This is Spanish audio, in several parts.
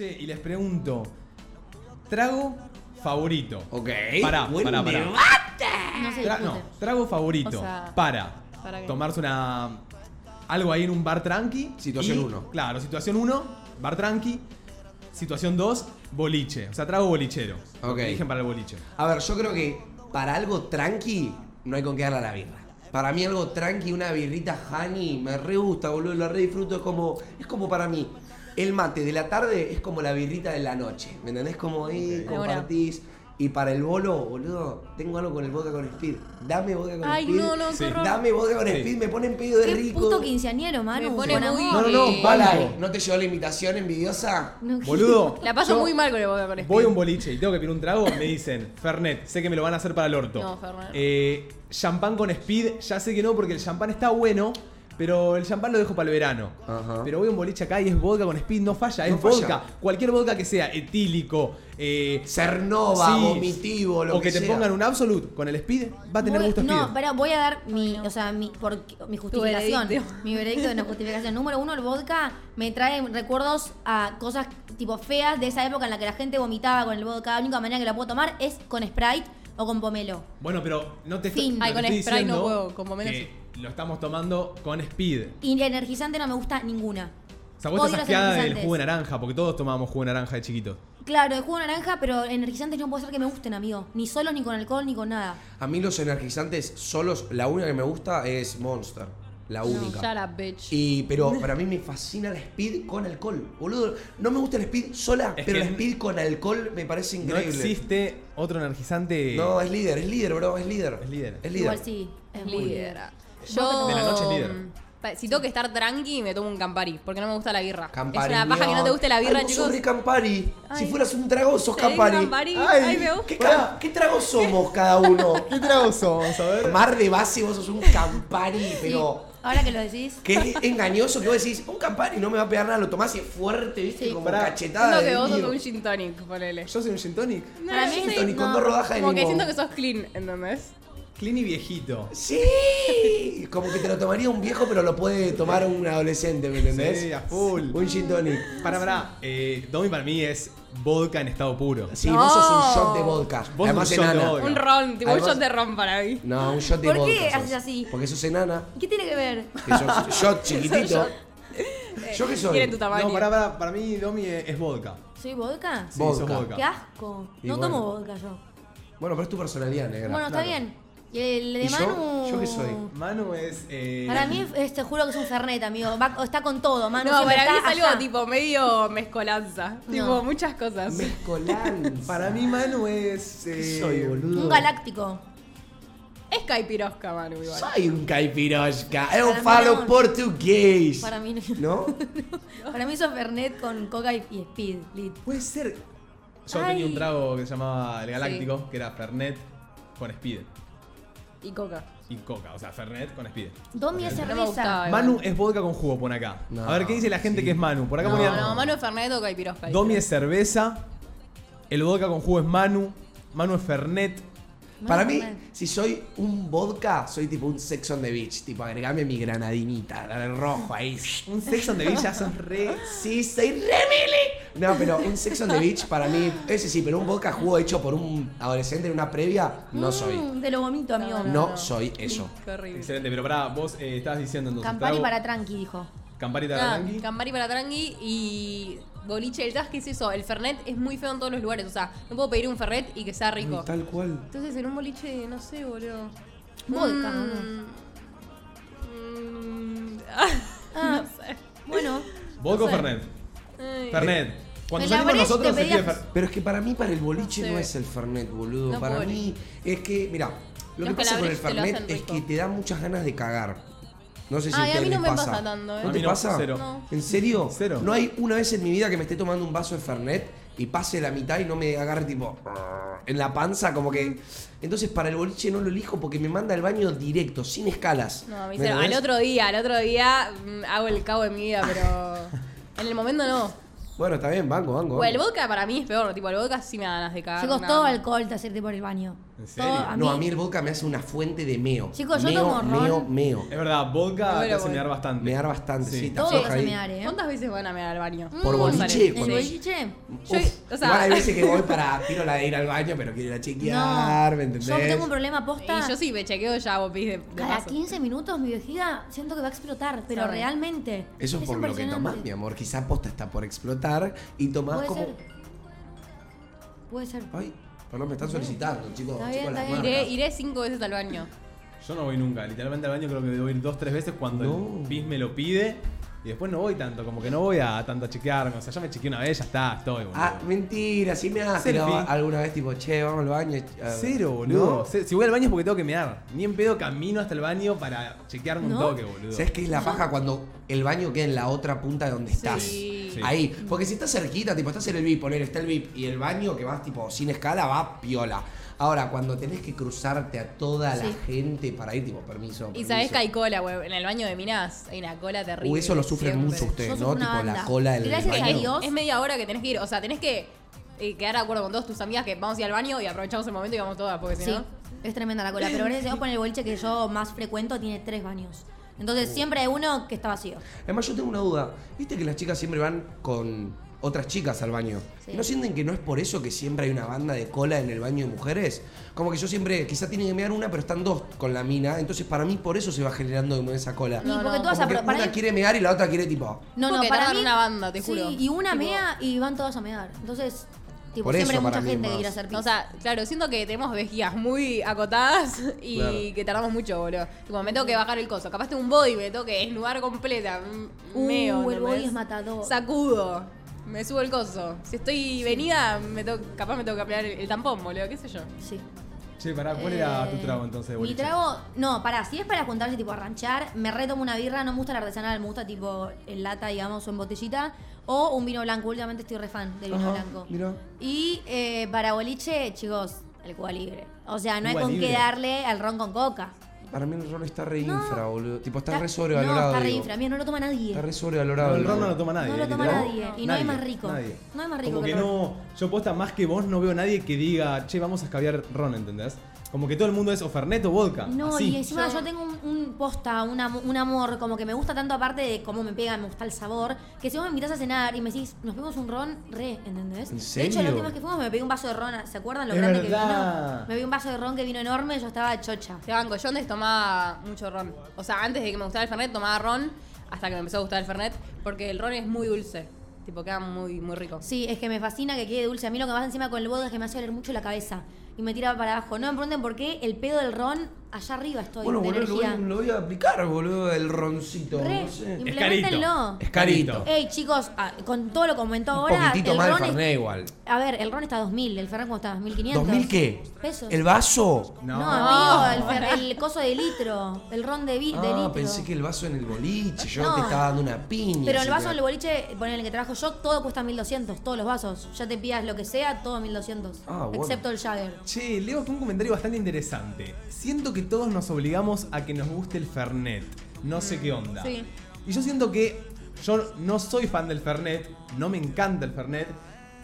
Che, y les pregunto, trago favorito. Ok. Pará, buen pará, pará. debate. No se Tra- discute. no, trago favorito O sea, para, ¿para qué? tomarse una algo ahí en un bar tranqui. Situación y- uno. Claro, situación 1, bar tranqui. Situación 2, boliche. O sea, trago bolichero. Ok. Eligen para el boliche. A ver, yo creo que para algo tranqui no hay con qué darle a la birra. Para mí algo tranqui, una birrita honey, me re gusta, boludo, lo re disfruto, es como, es como para mí. El mate de la tarde es como la birrita de la noche, ¿me entendés? Como ahí Ok. compartís. Y para el bolo, boludo, tengo algo con el vodka con speed. Dame vodka con Ay, speed. no, no, Sí. Dame vodka con Sí. speed, me ponen pedo de Qué rico. puto quinceañero, Manu. Me pone muy-. No, no, no. Balay, ¿no te llegó la invitación envidiosa? No, Boludo. La paso muy mal con el vodka con speed. Voy a un boliche y tengo que pedir un trago, me dicen, Fernet, sé que me lo van a hacer para el orto. No, Fernet. Eh, champán con speed, ya sé que no, porque el champán está bueno, pero el champán lo dejo para el verano. Ajá. Pero voy a un boliche acá y es vodka con speed, no falla, No es falla. vodka. Cualquier vodka que sea etílico, eh, Cernova, sí, vomitivo, lo o que, te sea. pongan un absolute con el speed, va a tener Voy- gusto speed. No, pero voy a dar mi, o sea, mi, por, mi justificación. veredicto. Mi veredicto de una justificación. Número uno, el vodka me trae recuerdos a cosas tipo feas de esa época en la que la gente vomitaba con el vodka. La única manera que la puedo tomar es con Sprite o con pomelo. Bueno, pero no te, Fin. Ay, te con estoy Sprite no diciendo puedo, con pomelo que lo estamos tomando con speed. Y energizante no me gusta ninguna. O sea, vos Odio estás los del energizantes. jugo de naranja, porque todos tomábamos jugo de naranja de chiquitos. Claro, el jugo de naranja, pero energizantes no puede ser que me gusten, amigo. Ni solos, ni con alcohol, ni con nada. A mí los energizantes solos, la única que me gusta es Monster. La única. Shut up, bitch. Y, pero para mí me fascina la speed con alcohol. Boludo, no me gusta el speed sola, Es pero la speed con alcohol me parece No increíble. existe otro energizante. No, es líder, es líder, bro, es líder. Es líder. Es líder. Igual sí. Es líder. Yo. De la noche es líder. mm, Si tengo que estar tranqui, me tomo un Campari, porque no me gusta la birra. Campari. es una paja que no te guste la birra, Ay, vos chicos. sos re Campari. Si fueras un trago, sos Campari. Campari. Ay, me gusta. ¿Qué, ca- ¿Qué tragos somos cada uno? ¿Qué tragos somos? A ver. Mar de base, vos sos un Campari, pero. Ahora que lo decís. Que es engañoso que vos decís, un Campari no me va a pegar nada, lo tomás y es fuerte, viste, Sí. como Pará. cachetada. Siento que de vos sos un gin tonic, ponele. Yo soy un gin tonic. Para mí Gin tonic con no, dos rodajas de Como que limón. siento que sos clean, ¿entendés? Clean y viejito. Sí, como que te lo tomaría un viejo, pero lo puede tomar un adolescente, ¿me entendés? Sí, a full. Un gin tonic. Para, para. Eh, Domi para mí es vodka en estado puro. Sí, No. vos sos un shot de vodka. Vos Además sos un shot de enana. vodka. Un ron, tipo Además- un shot de ron para mí. No, un shot de ¿Por vodka. qué sos. haces así? Porque sos enana. ¿Qué tiene que ver? Que sos shot chiquitito. ¿Yo qué soy? Quieren tu tamaño. No, para, para, para mí Domi es, es vodka. ¿Soy vodka? Sí, Vodka. sos vodka. ¡Qué asco! Y No bueno. tomo vodka yo. Bueno, pero es tu personalidad, negra. Bueno, está bien. Y el de ¿Y yo? Manu. ¿Yo qué soy? Manu es. Eh, Para mí, es- te juro que es un Fernet, amigo. Va- está con todo, Manu. No, para mí es algo allá. tipo medio mezcolanza. Tipo muchas cosas. Mezcolanza. Para mí Manu es. ¿Qué eh, soy, boludo? Un galáctico. Es caipirosca, Manu, igual. Soy un caipirosca. Mí falo no. portugués. Para mí, ¿No? para mí sos Fernet con coca y, y speed. lit. Puede ser. Yo Ay. tenía un trago que se llamaba El Galáctico, que era Fernet con Speed. Y coca. Y Coca, o sea, Fernet con Speed. Domi es No me cerveza. gustaba. Manu es vodka con jugo, pone acá. No, a ver qué dice la gente sí. que es Manu. Por acá No, ponían. no, Manu es Fernet o caipirosca. Domi es cerveza. El vodka con jugo es Manu. Manu es Fernet. Para mí, Fernet. si soy un vodka, soy tipo un sex on the beach. Tipo, agregame mi granadinita, el rojo ahí. Un sex on the beach ya sos re. Sí, soy re mili. No, pero un sex on the beach para mí, ese sí, pero un vodka jugo hecho por un adolescente en una previa, no soy. Mm, Te lo vomito, amigo. No soy eso. Qué horrible. Excelente, pero pará, vos eh, estabas diciendo entonces. Campari trago- para tranqui, dijo. Campari para Ah, tranqui. Campari para tranqui y boliche. El ¿sabes qué es eso? El Fernet es muy feo en todos los lugares. O sea, no puedo pedir un Fernet y que sea rico. Ay, tal cual. Entonces en un boliche, no sé, boludo. Vodka, Mm, mm, Ah, no sé. bueno. ¿Vodka o No sé. Fernet? Ay. Fernet. Cuando salimos nosotros te se pide pedías- Fer- Pero es que para mí, para el boliche No no, sé. es el Fernet, boludo. No para mí es que, mira, lo Los que pasa con el calabres te lo Fernet es rico. que te da muchas ganas de cagar. No sé si Ay, a a mí no les me pasa. pasa tanto, ¿eh? ¿No A te mí no, pasa? cero. No. ¿En serio? Cero. No hay una vez en mi vida que me esté tomando un vaso de Fernet y pase la mitad y no me agarre tipo en la panza, como que. Entonces para el boliche no lo elijo porque me manda al baño directo, sin escalas. No, me ¿Me dice, al entendés? otro día, al otro día mm, hago el cabo de mi vida, pero en el momento no. Bueno, está bien, banco, banco. O el vodka para mí es peor, tipo el vodka sí me da ganas de cagar. Chicos, nada todo alcohol te hacerte por el baño. ¿En serio? Todo- a no, mí- a mí el vodka me hace una fuente de meo. Chicos, yo meo, tomo ron. meo, meo. Es verdad, vodka Bueno, te hace mear bastante. Mear bastante, sí, te Todo afloja te hace ahí. mear, ¿eh? ¿Cuántas veces van a mear al baño? Por boliche, ¿El cuando- boliche? Yo- o sea- igual hay veces que voy para tiro la de ir al baño, pero quiero ir a chequear, ¿me entendés? Yo tengo un problema posta. Y yo sí me chequeo ya vos pis de, Cada paso. 15 minutos mi vejiga siento que va a explotar, pero Sorry. realmente. Eso es por lo que tomás, mi amor. Quizá posta está por explotar y tomás Puede como. ser. Puede ser. Ay, perdón, me están solicitando, chicos. Está chicos, bien, las está bien. Iré, marcas. iré cinco veces al baño. Yo no voy nunca, literalmente al baño creo que debo ir dos, tres veces cuando No. el pis me lo pide. Y después no voy tanto, como que no voy a tanto a chequearme. O sea, ya me chequeé una vez, ya está, estoy, boludo. Ah, mentira, sí me has Selfie. tirado alguna vez tipo, che, vamos al baño. Cero, boludo. Si voy al baño es porque tengo que mear. Ni en pedo camino hasta el baño para chequearme un ¿No? toque, boludo. ¿Sabes qué es la paja cuando el baño queda en la otra punta de donde estás? Sí. Sí. Ahí. Porque si estás cerquita, tipo, estás en el VIP, poner, está el VIP y el baño que vas tipo sin escala va piola. Ahora, cuando tenés que cruzarte a toda la gente para ir, tipo, permiso. Y permiso. sabés que hay cola, güey. En el baño de Minas hay una cola terrible. Uy, eso lo sufren siempre. mucho ustedes, ¿no? Tipo la cola del Gracias a baño. Dios. Es media hora que tenés que ir. O sea, tenés que eh, quedar de acuerdo con todas tus amigas que vamos a ir al baño y aprovechamos el momento y vamos todas, porque si Sí, no. es tremenda la cola. Pero gracias a Dios, con el boliche que yo más frecuento tiene tres baños. Entonces siempre hay uno que está vacío. Además, yo tengo una duda. ¿Viste que las chicas siempre van con otras chicas al baño? Sí. ¿No sienten que no es por eso que siempre hay una banda de cola en el baño de mujeres? Como que yo siempre, quizá tienen que mear una, pero están dos con la mina. Entonces, para mí, por eso se va generando como esa cola. Y No, porque no, tú vas a que para una mí- quiere mear y la otra quiere tipo. No, no, Porque para mí. una banda, te sí, juro. y una Tipo- mea y van todos a mear. Entonces, tipo, Por siempre eso hay mucha gente que quiere hacer pis. O sea, claro, siento que tenemos vejigas muy acotadas y Claro. que tardamos mucho, boludo. Tipo, me tengo que bajar el coso. Capaz tengo un body, me tengo que desnudar completa. mm, Uh, meo, el body es matador. Sacudo. Me subo el coso. Si estoy venida, me tengo, capaz me tengo que cambiar el, el tampón, boludo, qué sé yo. sí. Che, pará, ¿cuál era Eh, tu trago entonces de Mi boliche? trago, no, pará, si es para juntarse tipo a ranchar, me retomo una birra, no me gusta la artesanal, me gusta tipo en lata, digamos, o en botellita, o un vino blanco, últimamente estoy re fan del vino Ajá, blanco. mirá. Y eh, para boliche, chicos, el Cuba Libre. O sea, no hay Cuba con Libre. qué darle al ron con coca. Para mí el ron está re No. infra, boludo. Tipo, está, Está- re sobrevalorado. No, está re infra, mira, no lo toma nadie. Está re sobrevalorado. No, el ron no lo toma nadie. No lo toma literal. nadie, y no hay más rico. Nadie. No hay más rico Como que no. Yo posta más que vos no veo a nadie que diga, che, vamos a escabiar ron, ¿entendés? Como que todo el mundo es o Fernet o vodka. No, así. y encima Yo- yo tengo un, un posta, un, am- un amor, como que me gusta tanto aparte de cómo me pega, me gusta el sabor, que si vos me invitas a cenar y me decís, nos pedimos un ron, re, ¿entendés? ¿En De hecho, serio? la última vez que fuimos me pedí un vaso de ron, ¿se acuerdan lo Es grande verdad. que vino? Me pedí un vaso de ron que vino enorme, yo estaba chocha. Te banco, yo antes tomaba mucho ron. O sea, antes de que me gustara el Fernet, tomaba ron hasta que me empezó a gustar el Fernet, porque el ron es muy dulce. Tipo, queda muy, muy rico. Sí, es que me fascina que quede dulce. A mí lo que más encima con el vodka es que me hace doler mucho la cabeza y me tira para abajo. No me pregunten por qué el pedo del ron, allá arriba estoy, Bueno, de boludo, lo voy, energía. lo voy a aplicar, boludo, el roncito. Re, no sé. implementenlo. Es carito. Ey, chicos, ah, con todo lo que comentó Un ahora, poquitito el más ron es- Fernet igual. A ver, el ron está a 2000, el Fernet ¿cómo está? 1500. ¿2000 qué? Pesos. ¿El vaso? No, No. amigo, el, fer- el coso de litro, el ron de, vi- de Ah, litro. pensé que el vaso en el boliche, yo No. te estaba dando una piña. Pero el vaso que- en el boliche, poner el que trabajo yo, todo cuesta 1200, todos los vasos. Ya te pidas lo que sea, todo 1200. Ah, bueno. Excepto el Jagger. Che, leo aquí un comentario bastante interesante. Siento que todos nos obligamos a que nos guste el Fernet. No sé qué onda. Sí. Y yo siento que yo no soy fan del Fernet, no me encanta el Fernet,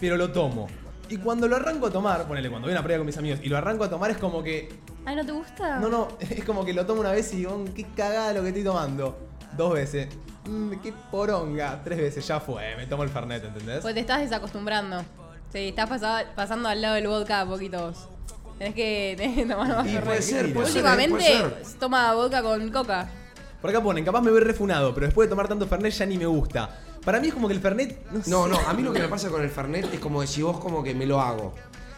pero lo tomo. Y cuando lo arranco a tomar, ponele, cuando voy a una previa con mis amigos y lo arranco a tomar es como que. Ay, ¿no te gusta? No, no, es como que lo tomo una vez y digo, "Mm, qué cagada lo que estoy tomando. Dos veces. "Mm, qué poronga. Tres veces, ya fue, me tomo el Fernet, ¿entendés? Pues te estás desacostumbrando. Sí, estás pasado- pasando al lado del vodka a poquitos. Tenés que, tenés que tomar más Y puede ser, puede ser, Últimamente puede ser. toma vodka con coca. Por acá ponen, capaz me voy refunado, pero después de tomar tanto Fernet ya ni me gusta. Para mí es como que el Fernet. No, No, sé. no, a mí lo que me pasa con el Fernet es como decir vos como que me lo hago.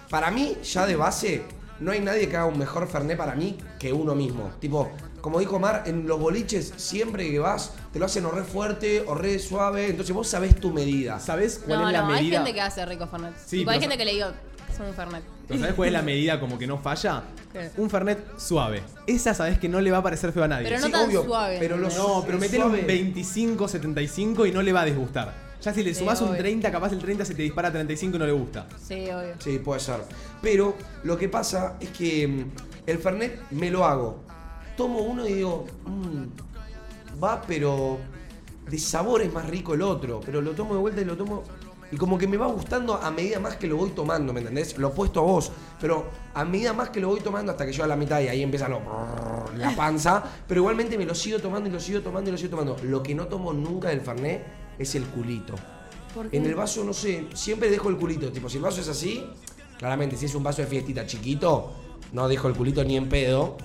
Para mí, ya de base, no hay nadie que haga un mejor Fernet para mí que uno mismo. Tipo, como dijo Mar, en los boliches, siempre que vas, te lo hacen o re fuerte o re suave. Entonces vos sabés tu medida. ¿Sabés cuál No, es la no, hay medida? gente que hace rico Fernet. Sí, Tipo, hay pero gente que le digo, es un Fernet. ¿Pero ¿Sabés cuál es la medida como que no falla? ¿Qué? Un Fernet suave. Esa sabés que no le va a parecer feo a nadie. Pero no Sí, tan obvio, suave. pero lo No, pero metele suave. un 25, 75 y no le va a disgustar. Ya si le Sí, sumás un obvio. 30, capaz el 30 se te dispara a 35 y no le gusta. Sí, obvio. Sí, puede ser. Pero lo que pasa es que mm, el Fernet me lo hago. Tomo uno y digo, "Mm, va, pero de sabor es más rico el otro. Pero lo tomo de vuelta y lo tomo Y como que me va gustando a medida más que lo voy tomando, ¿me entendés? Lo opuesto a vos. Pero a medida más que lo voy tomando hasta que yo a la mitad y ahí empieza lo, la panza. Pero igualmente me lo sigo tomando y lo sigo tomando y lo sigo tomando. Lo que no tomo nunca del Fernet es el culito. ¿Por qué? En el vaso, no sé, siempre dejo el culito. Tipo, si el vaso es así, claramente, si es un vaso de fiestita chiquito, no dejo el culito ni en pedo.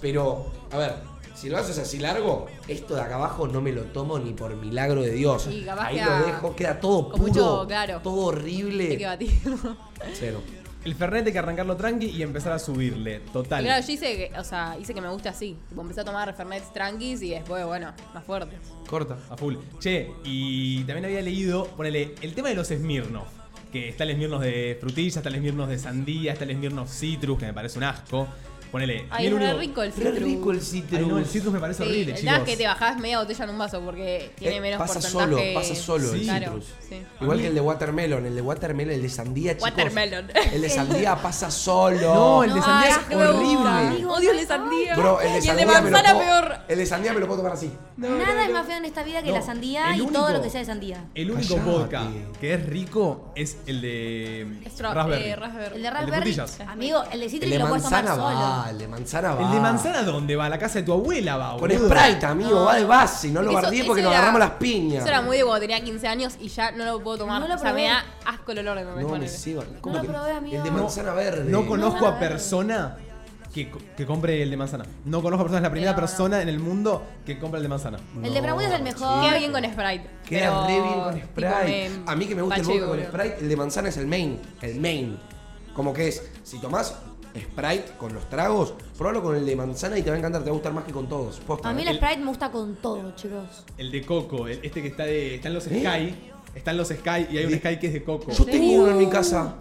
Pero, a ver, si el vaso es así largo, esto de acá abajo no me lo tomo ni por milagro de Dios. Sí, capaz Ahí queda lo dejo, queda todo con puro, mucho, claro. todo horrible. Hay que batirlo. Cero. El Fernet hay que arrancarlo tranqui y empezar a subirle. Total. Y claro, yo hice que, o sea, hice que me guste así. Tipo, empecé a tomar Fernets tranquis y después, bueno, más fuertes. Corta, a full. Che, y también había leído, ponele, el tema de los Smirnoff. Que está el Smirnoff de frutilla, está el Smirnoff de sandía, está el Smirnoff citrus, que me parece un asco. Ponele. Ay, es re único- rico el Re citrus. rico el Ay, citrus. no, el citrus me parece Sí, horrible, chicos. es que te bajás media botella en un vaso porque tiene Eh, menos pasa porcentaje. solo, pasa solo el. Claro, citrus. sí. Igual que el de watermelon, el de watermelon, el de sandía, chicos. Watermelon. El de sandía pasa solo. No, el de sandía ay, es horrible. Amigo, Odio el de sandía. Bro, el de y el de sandía me lo manzana puedo, peor. El de sandía me lo puedo tomar así. Nada es más feo en esta vida que No, la sandía y todo lo que sea de sandía. El único Callate. vodka que es rico es el de raspberry. eh, raspberry. El de raspberry, amigo, el de citrus lo puedes tomar solo. Va, el de manzana va. ¿El de manzana dónde va? A la casa de tu abuela va, Con boludo. Sprite, amigo, va de base. No lo Eso- guardé eso porque nos era- agarramos las piñas. Eso era muy de cuando tenía 15 años y ya no lo puedo tomar. No lo o sea, me probé. da asco el olor de No me sigo. ¿Cómo lo que- probé, amigo. El de manzana verde. No conozco No, a persona que, co- que compre el de manzana. No conozco a persona, es la primera No, no. persona en el mundo que compra el de manzana. El de Bramuda es el mejor. Queda bien con Sprite. Queda pero, re bien con tipo, Sprite. me- A mí que me gusta el vodka con boludo. Sprite, el de manzana es el main. El main. Como que es, si tomás Sprite con los tragos, probalo con el de manzana y te va a encantar, te va a gustar más que con todos. Posta, A mí el Sprite me gusta con todo, chicos. El de coco, el- este que está de. Están los ¿Eh? Sky. Están los Sky y hay un. Sky que es de coco. Yo tengo uno en mi casa.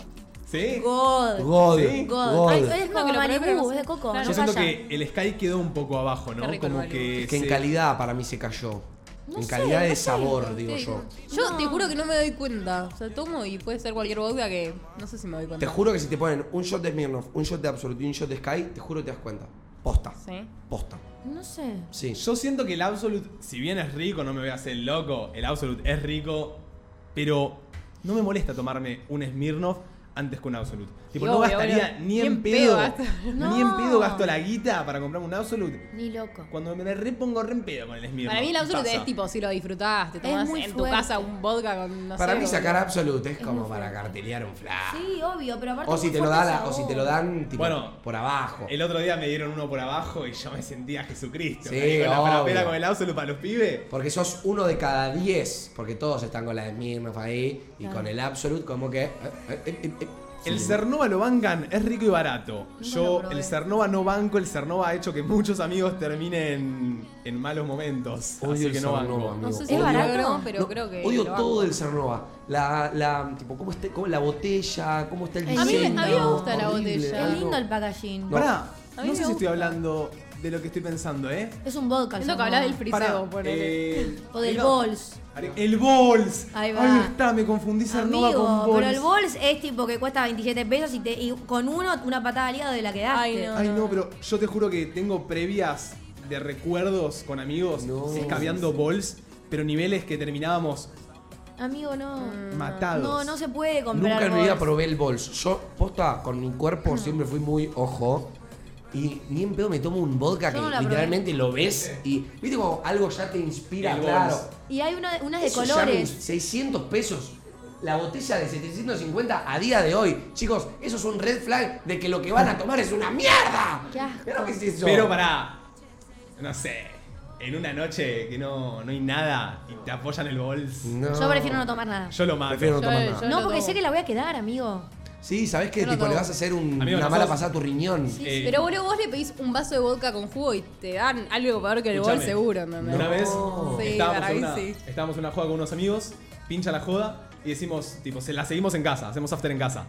¿Sí? God. God. Sí. God. God. Ay, es No, como que lo probé, Malibu, pero no es de coco. Claro. Yo no siento falla. que el Sky quedó un poco abajo, ¿no? Rico Como que. Que en se- calidad para mí se cayó. No en sé, calidad de sabor, digo Sí. yo. Yo te juro que no me doy cuenta. O sea, tomo y puede ser cualquier vodka que no sé si me doy cuenta. Te juro que si te ponen un shot de Smirnoff, un shot de Absolute y un shot de Sky, te juro que te das cuenta. Posta. Sí. Posta. No sé. Sí. Yo siento que el Absolute, si bien es rico, no me voy a hacer loco, el Absolute es rico, pero no me molesta tomarme un Smirnoff antes que un Absolute. Tipo, Y no obvio, gastaría obvio. ni Ni en pedo, pedo gasto. ni en pedo gasto la guita para comprarme un Absolute. Ni loco. Cuando me repongo re en pedo con el Smirnoff. Para mí el Absolute Pasa. es tipo, si lo disfrutás, te tomás en tu casa un vodka con, no Para sé, mí sacar Absolute es Es como para cartelear un flash. Sí, obvio, pero aparte. O si te lo o si te lo dan tipo, Bueno, por abajo. El otro día me dieron uno por abajo y yo me sentía Jesucristo. Sí, con la obvio. parapela con el Absolute para los pibes. Porque sos uno de cada diez, porque todos están con la de Smirnoff ahí, y Claro. con el Absolute como que... eh, eh, eh. El. Cernova lo bancan, es rico y barato. Yo, el Cernova no banco, el Cernova ha hecho que muchos amigos terminen en malos momentos. Odio así el que no Cernova, banco. amigo. No sé si ¿Es barato? pero No, creo que. Odio lo todo del Cernova. La, la, tipo, cómo está, cómo la botella, cómo está el A mí me- diseño. a mí me gusta la botella. Es lindo el packaging. No. Pará, no sé si estoy hablando de lo que estoy pensando, ¿eh? Es un vodka. el Siento que hablas del friseo, ponele. eh, O del Bols. El Bols. Ahí va. está, me confundí Amigo, con Bols. pero el Bols es tipo que cuesta 27 pesos y, te, y con uno una patada al hígado de la que daste. Ay, no. Ay, no, pero yo te juro que tengo previas de recuerdos con amigos No. escabeando Bols, pero niveles que terminábamos Amigo, no. matados. No, no se puede comprar Nunca en mi vida probé el bols. Yo, posta, con mi cuerpo siempre fui muy ojo. Y ni en pedo me tomo un vodka Yo que no la literalmente lo ves y viste como algo ya te inspira, El claro. Bols. Y hay una, unas de Eso ya me- colores. 600 pesos. La botella de 750 a día de hoy. Chicos, eso es un red flag de que lo que van a tomar es una mierda. Qué asco. Pero qué es eso. Pero para, no sé, en una noche que no, no hay nada y te apoyan el Bols, No. Yo prefiero no tomar nada. yo lo mato. Prefiero no Yo- tomar yo- nada. No, lo porque tomo. sé que la voy a quedar, amigo. Sí, ¿sabés qué? Lo Tipo, le vas a hacer un- Amigo, una mala nosotros- pasada a tu riñón. Eh, Pero boludo, vos le pedís un vaso de vodka con jugo y te dan algo peor que el bol Escuchame, seguro, ¿entendés? Una vez Sí, estábamos, para en mí una, sí. estábamos en una joda con unos amigos, pincha la joda y decimos, tipo, se la seguimos en casa, hacemos after en casa.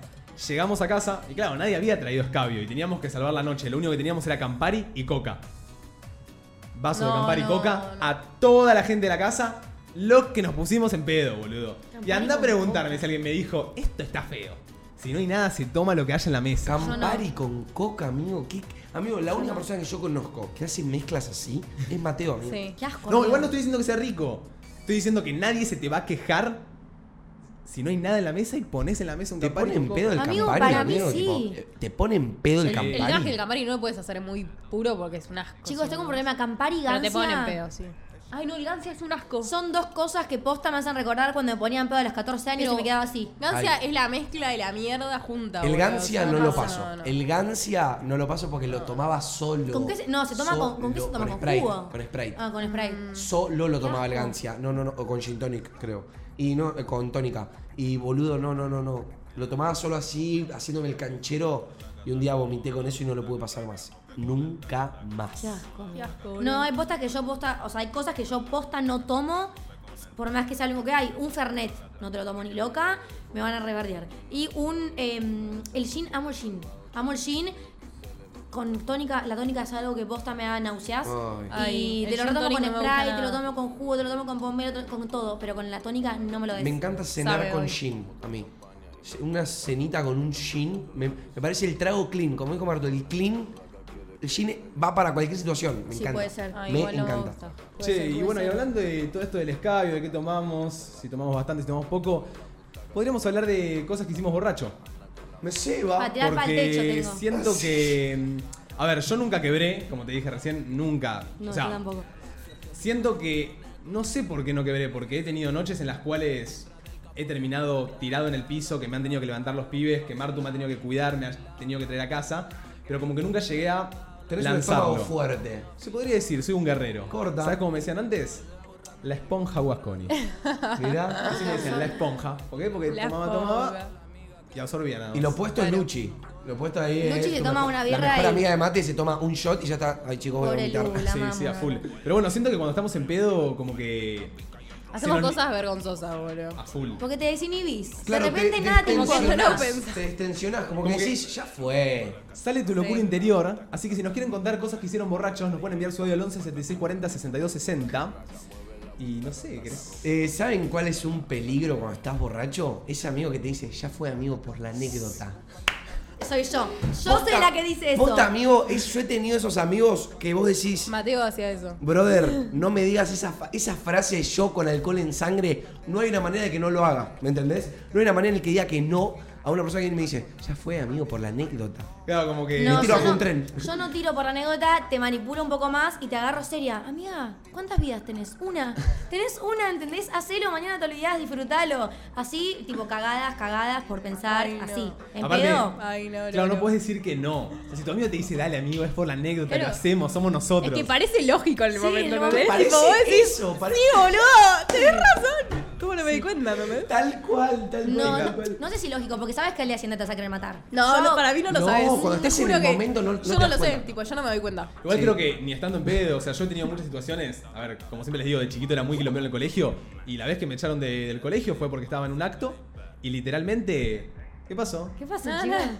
Llegamos a casa y claro, nadie había traído escabio y teníamos que salvar la noche. Lo único que teníamos era Campari y Coca. Vaso de No, Campari y no, Coca no. a toda la gente de la casa. Lo que nos pusimos en pedo, boludo. y Campari anda a con preguntarme si alguien me dijo, esto está feo. Si no hay nada, se toma lo que haya en la mesa. Campari con coca, amigo. ¿Qué- Amigo, la única persona que yo conozco que hace mezclas así es Mateo, amigo. Sí. Qué asco. No, amigo. igual no estoy diciendo que sea rico. Estoy diciendo que nadie se te va a quejar si no hay nada en la mesa y pones en la mesa un Te Campari. pone en con pedo el Amigo, Campari, para mí amigo, sí. tipo, eh, te pone en pedo el Sí. Campari. El gas que el Campari no lo puedes hacer muy puro porque es un asco. Chicos, tengo un problema. Campari y Pero te ponen pedo, sí. Ay, no, el Gancia es un asco. son dos cosas que posta me hacen recordar cuando me ponían pedo a los 14 años Pero- y me quedaba así. Gancia Ay. es la mezcla de la mierda junta. El boludo. Gancia O sea, no lo paso. no, no. El Gancia no lo paso porque lo tomaba solo. ¿Con qué se, no, se toma con, ¿con qué se toma? ¿Con, Sprite, jugo? Con Sprite. Ah, con Sprite. Solo lo tomaba el. Gancia. No, no, no. O con Gin Tonic, creo. Y no, eh, con tónica. Y boludo, no, no, no, no. Lo tomaba solo así, haciéndome el canchero. Y un día vomité con eso y no lo pude pasar más. Nunca más. Qué asco. Qué asco. No, hay postas que yo posta, o sea, hay cosas que yo posta no tomo, por más que sea algo que hay. Un Fernet, no te lo tomo ni loca, me van a reverdear. Y un, em, el gin, amo el gin. Amo el gin. Con tónica, la tónica es algo que posta me da náuseas. Ay. Y te lo tomo con no Sprite, te lo tomo con jugo, te lo tomo con pomelo, con todo, pero con la tónica no me lo des. Me encanta cenar Sabe con hoy. gin, a mí. Una cenita con un gin. Me, me parece el trago clean. Como dijo Marto, el clean. El gin va para cualquier situación. Me Sí, encanta. puede ser. Ay, me igual no me encanta. gusta. Puede Che, ser, y bueno, y hablando de todo esto del escabio, de qué tomamos, si tomamos bastante, si tomamos poco, podríamos hablar de cosas que hicimos borracho. Me. Ah, pa'l Porque techo tengo. siento que. A ver, yo nunca quebré, como te dije recién, nunca. No, o sea, yo tampoco. Siento que. No sé por qué no quebré, porque he tenido noches en las cuales he terminado tirado en el piso, que me han tenido que levantar los pibes, que Martu me ha tenido que cuidar, me ha tenido que traer a casa, pero como que nunca llegué a Tenés un estómago lanzarlo. fuerte. Se podría decir, soy un guerrero. Corta. ¿Sabes cómo me decían antes? La esponja Guasconi. Mirá. Así me decían, la esponja. ¿Por qué? Porque La tomaba, esponja. tomaba y absorbía nada más. Y lo opuesto es Claro. Luchi. Lo opuesto ahí Luchi se tu toma mejor- una La birra mejor y- amiga de Mate se toma un shot y ya está. Ay, chicos, voy a Pobre vomitar. Lu, la Sí, sí, a full. Pero bueno, siento que cuando estamos en pedo, como que. Hacemos cosas vergonzosas, boludo. A full. Porque te desinhibís. Claro, de repente te, nada te importa. no pensás. Te destensionás, como, Como que que- decís, ya fue. Sale tu locura Sí. interior, así que si nos quieren contar cosas que hicieron borrachos, nos pueden enviar su audio al 11 76 40 62 60. Y no sé, ¿querés? Eh, ¿Saben cuál es un peligro cuando estás borracho? Ese amigo que te dice, ya fue amigo por la anécdota. Soy yo. Yo soy la que dice eso. Posta, amigo, es- yo he tenido esos amigos que vos decís, Mateo hacía eso. brother, no me digas esa, esa frase yo con alcohol en sangre. No hay una manera de que no lo haga, ¿me entendés? No hay una manera en la que diga que no a una persona que me dice, ya fue amigo por la anécdota. Claro, como que. No, tiro bajo no, un tren. yo no tiro por la anécdota, te manipulo un poco más y te agarro seria. Amiga, ¿cuántas vidas tenés? Una. Tenés una, ¿entendés? Hacelo, mañana te olvidás, disfrutalo. Así, tipo cagadas, cagadas por pensar Ay, no. así. En Aparte- pedo. Ay, no, Claro, no no. puedes decir que no. O sea, si tu amigo te dice, dale amigo, es por la anécdota, Claro. lo hacemos, somos nosotros. Es que parece lógico en el Sí, momento, ¿no? Parece eso, parece- Sí, boludo, tenés razón. ¿Cómo no me di cuenta, no? Tal cual, tal cual. No, tal no, cual. no sé si lógico, porque sabes que al día siguiente te vas a querer matar. No, Yo- no, para mí no lo No, sabes. cuando Te estás en juro el que momento no- no Yo te no das lo sé, cuenta. tipo, yo no me doy cuenta. Igual Sí. creo que ni estando en pedo, o sea, yo he tenido muchas situaciones, a ver, como siempre les digo, de chiquito era muy quilombero en el colegio, y la vez que me echaron de- del colegio fue porque estaba en un acto, y literalmente, ¿qué pasó? ¿Qué pasa, Nada, chica? nada.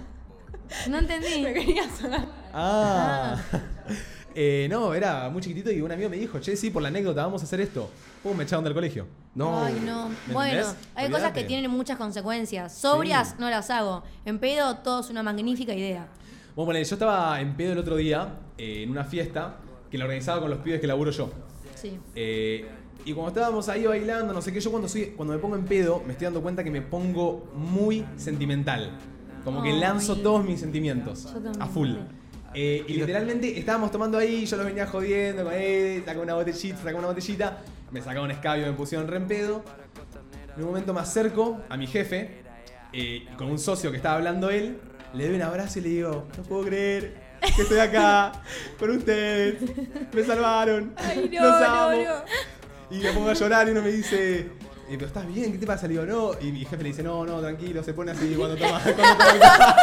No entendí. Me quería sonar. Ah, Eh, no, era muy chiquitito y un amigo me dijo, che, sí, por la anécdota, vamos a hacer esto. Pum, me echaron del colegio. No. Ay, no. ¿Me Bueno, entendés? hay cosas Olvídate. que tienen muchas consecuencias. Sobrias Sí. no las hago. En pedo, todo es una magnífica idea. Bueno, ponele, yo estaba en pedo el otro día, eh, en una fiesta, que la organizaba con los pibes que laburo yo. Sí. Eh, y cuando estábamos ahí bailando, no sé qué, yo cuando, soy, cuando me pongo en pedo, me estoy dando cuenta que me pongo muy sentimental. Como que Ay. lanzo todos mis sentimientos Yo también, a full. Sí. Eh, y literalmente estábamos tomando ahí, yo los venía jodiendo con él, sacaba una botellita, sacaba una botellita, me sacaba un escabio, me pusieron re en pedo. En un momento me acerco a mi jefe, eh, con un socio que estaba hablando él, le doy un abrazo y le digo, no puedo creer que estoy acá con ustedes, me salvaron, Ay, no, los no, amo". no. Y me pongo a llorar y uno me dice, "Eh, pero estás bien, ¿qué te pasa? Le digo, no. Y mi jefe le dice, no, no, tranquilo, se pone así cuando toma. Cuando toma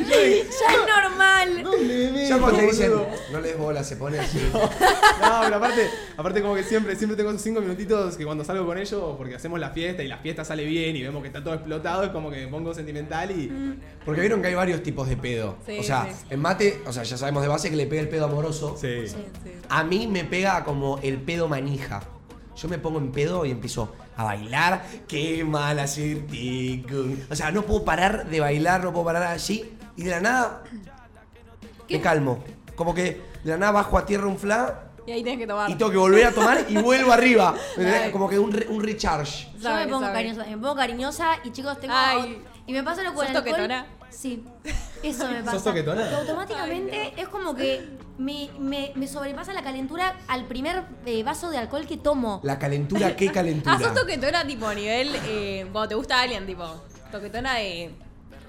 Y yo digo, Ya es normal. ¿dónde me Ya cuando te dicen, no le des bola, se pone así. No, pero aparte, aparte como que siempre, siempre tengo esos cinco minutitos que cuando salgo con ellos, porque hacemos la fiesta y la fiesta sale bien y vemos que está todo explotado, es como que me pongo sentimental y. Porque vieron que hay varios tipos de pedo. Sí, o sea, sí. en mate, o sea, ya sabemos de base que le pega el pedo amoroso. Sí. Sí. A mí me pega como el pedo manija. Yo me pongo en pedo y empiezo a bailar. Qué mal hacer tico. O sea, no puedo parar de bailar, no puedo parar allí. Y de la nada me calmo. Como que de la nada bajo a tierra un fla Y ahí tenés que tomar. y tengo que volver a tomar y vuelvo arriba. Ay. Como que un, re- un recharge. Yo Sabe, me pongo sabe. cariñosa, me pongo cariñosa y chicos tengo Ay. y me pasa lo con ¿Sos toquetona? Sí. Eso me pasa. toquetona? Que automáticamente es como que me, me, me sobrepasa la calentura al primer eh, vaso de alcohol que tomo. La calentura, qué calentura. Ah, sos toquetona tipo a nivel. Eh, cuando te gusta alguien, tipo. Toquetona de.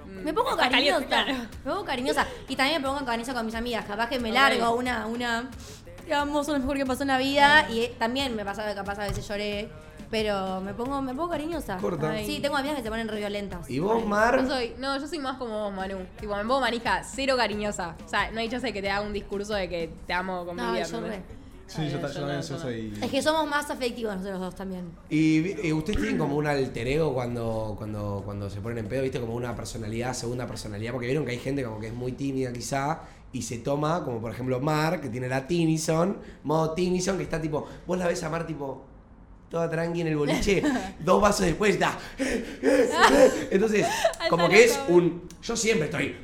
mm, Me pongo cariñosa. caliente, Me pongo cariñosa. Y también me pongo cariñosa con mis amigas. Capaz que me largo una, una. Sos lo mejor que pasó en la vida. Y eh, también me pasa que capaz a veces lloré. Pero me pongo, me pongo cariñosa. Corta. Ay. Sí, tengo amigas que se ponen re violentas. ¿Y vos, No Mar? soy, no, yo soy más como vos, Manu. Tipo, me pongo manija, cero cariñosa. O sea, no hay chance de que te haga un discurso de que te amo con mi vida. yo. Sí, yo, ta- yo yo también yo yo soy. Es que somos más afectivos nosotros dos también. Y eh, ustedes tienen como un alter ego cuando, cuando, cuando se ponen en pedo, ¿viste? Como una personalidad, segunda personalidad. Porque vieron que hay gente como que es muy tímida quizá y se toma, como por ejemplo Mar, que tiene la Tinison, modo Tinison, que está tipo, vos la ves a Mar tipo toda tranqui en el boliche, dos vasos después está. Entonces, como que es un. Yo siempre estoy.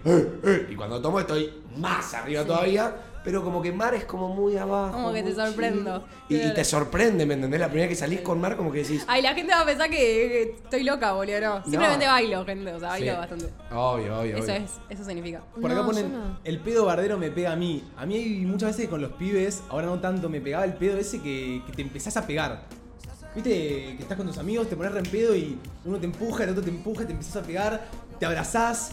Y cuando tomo estoy más arriba todavía. Pero como que Mar es como muy abajo. Como que te sorprendo. Y, y te sorprende, ¿me entendés? La primera vez que salís con Mar, como que decís. Ay, la gente va a pensar que, que estoy loca, boludo. No. Simplemente bailo, gente. O sea, bailo Sí. bastante. Obvio, obvio, Eso obvio. es, eso significa. Por acá ponen, el pedo bardero me pega a mí. A mí hay muchas veces con los pibes, ahora no tanto, me pegaba el pedo ese que, que te empezás a pegar. Viste que estás con tus amigos, te pones re en pedo y uno te empuja, el otro te empuja, te empezás a pegar, te abrazás,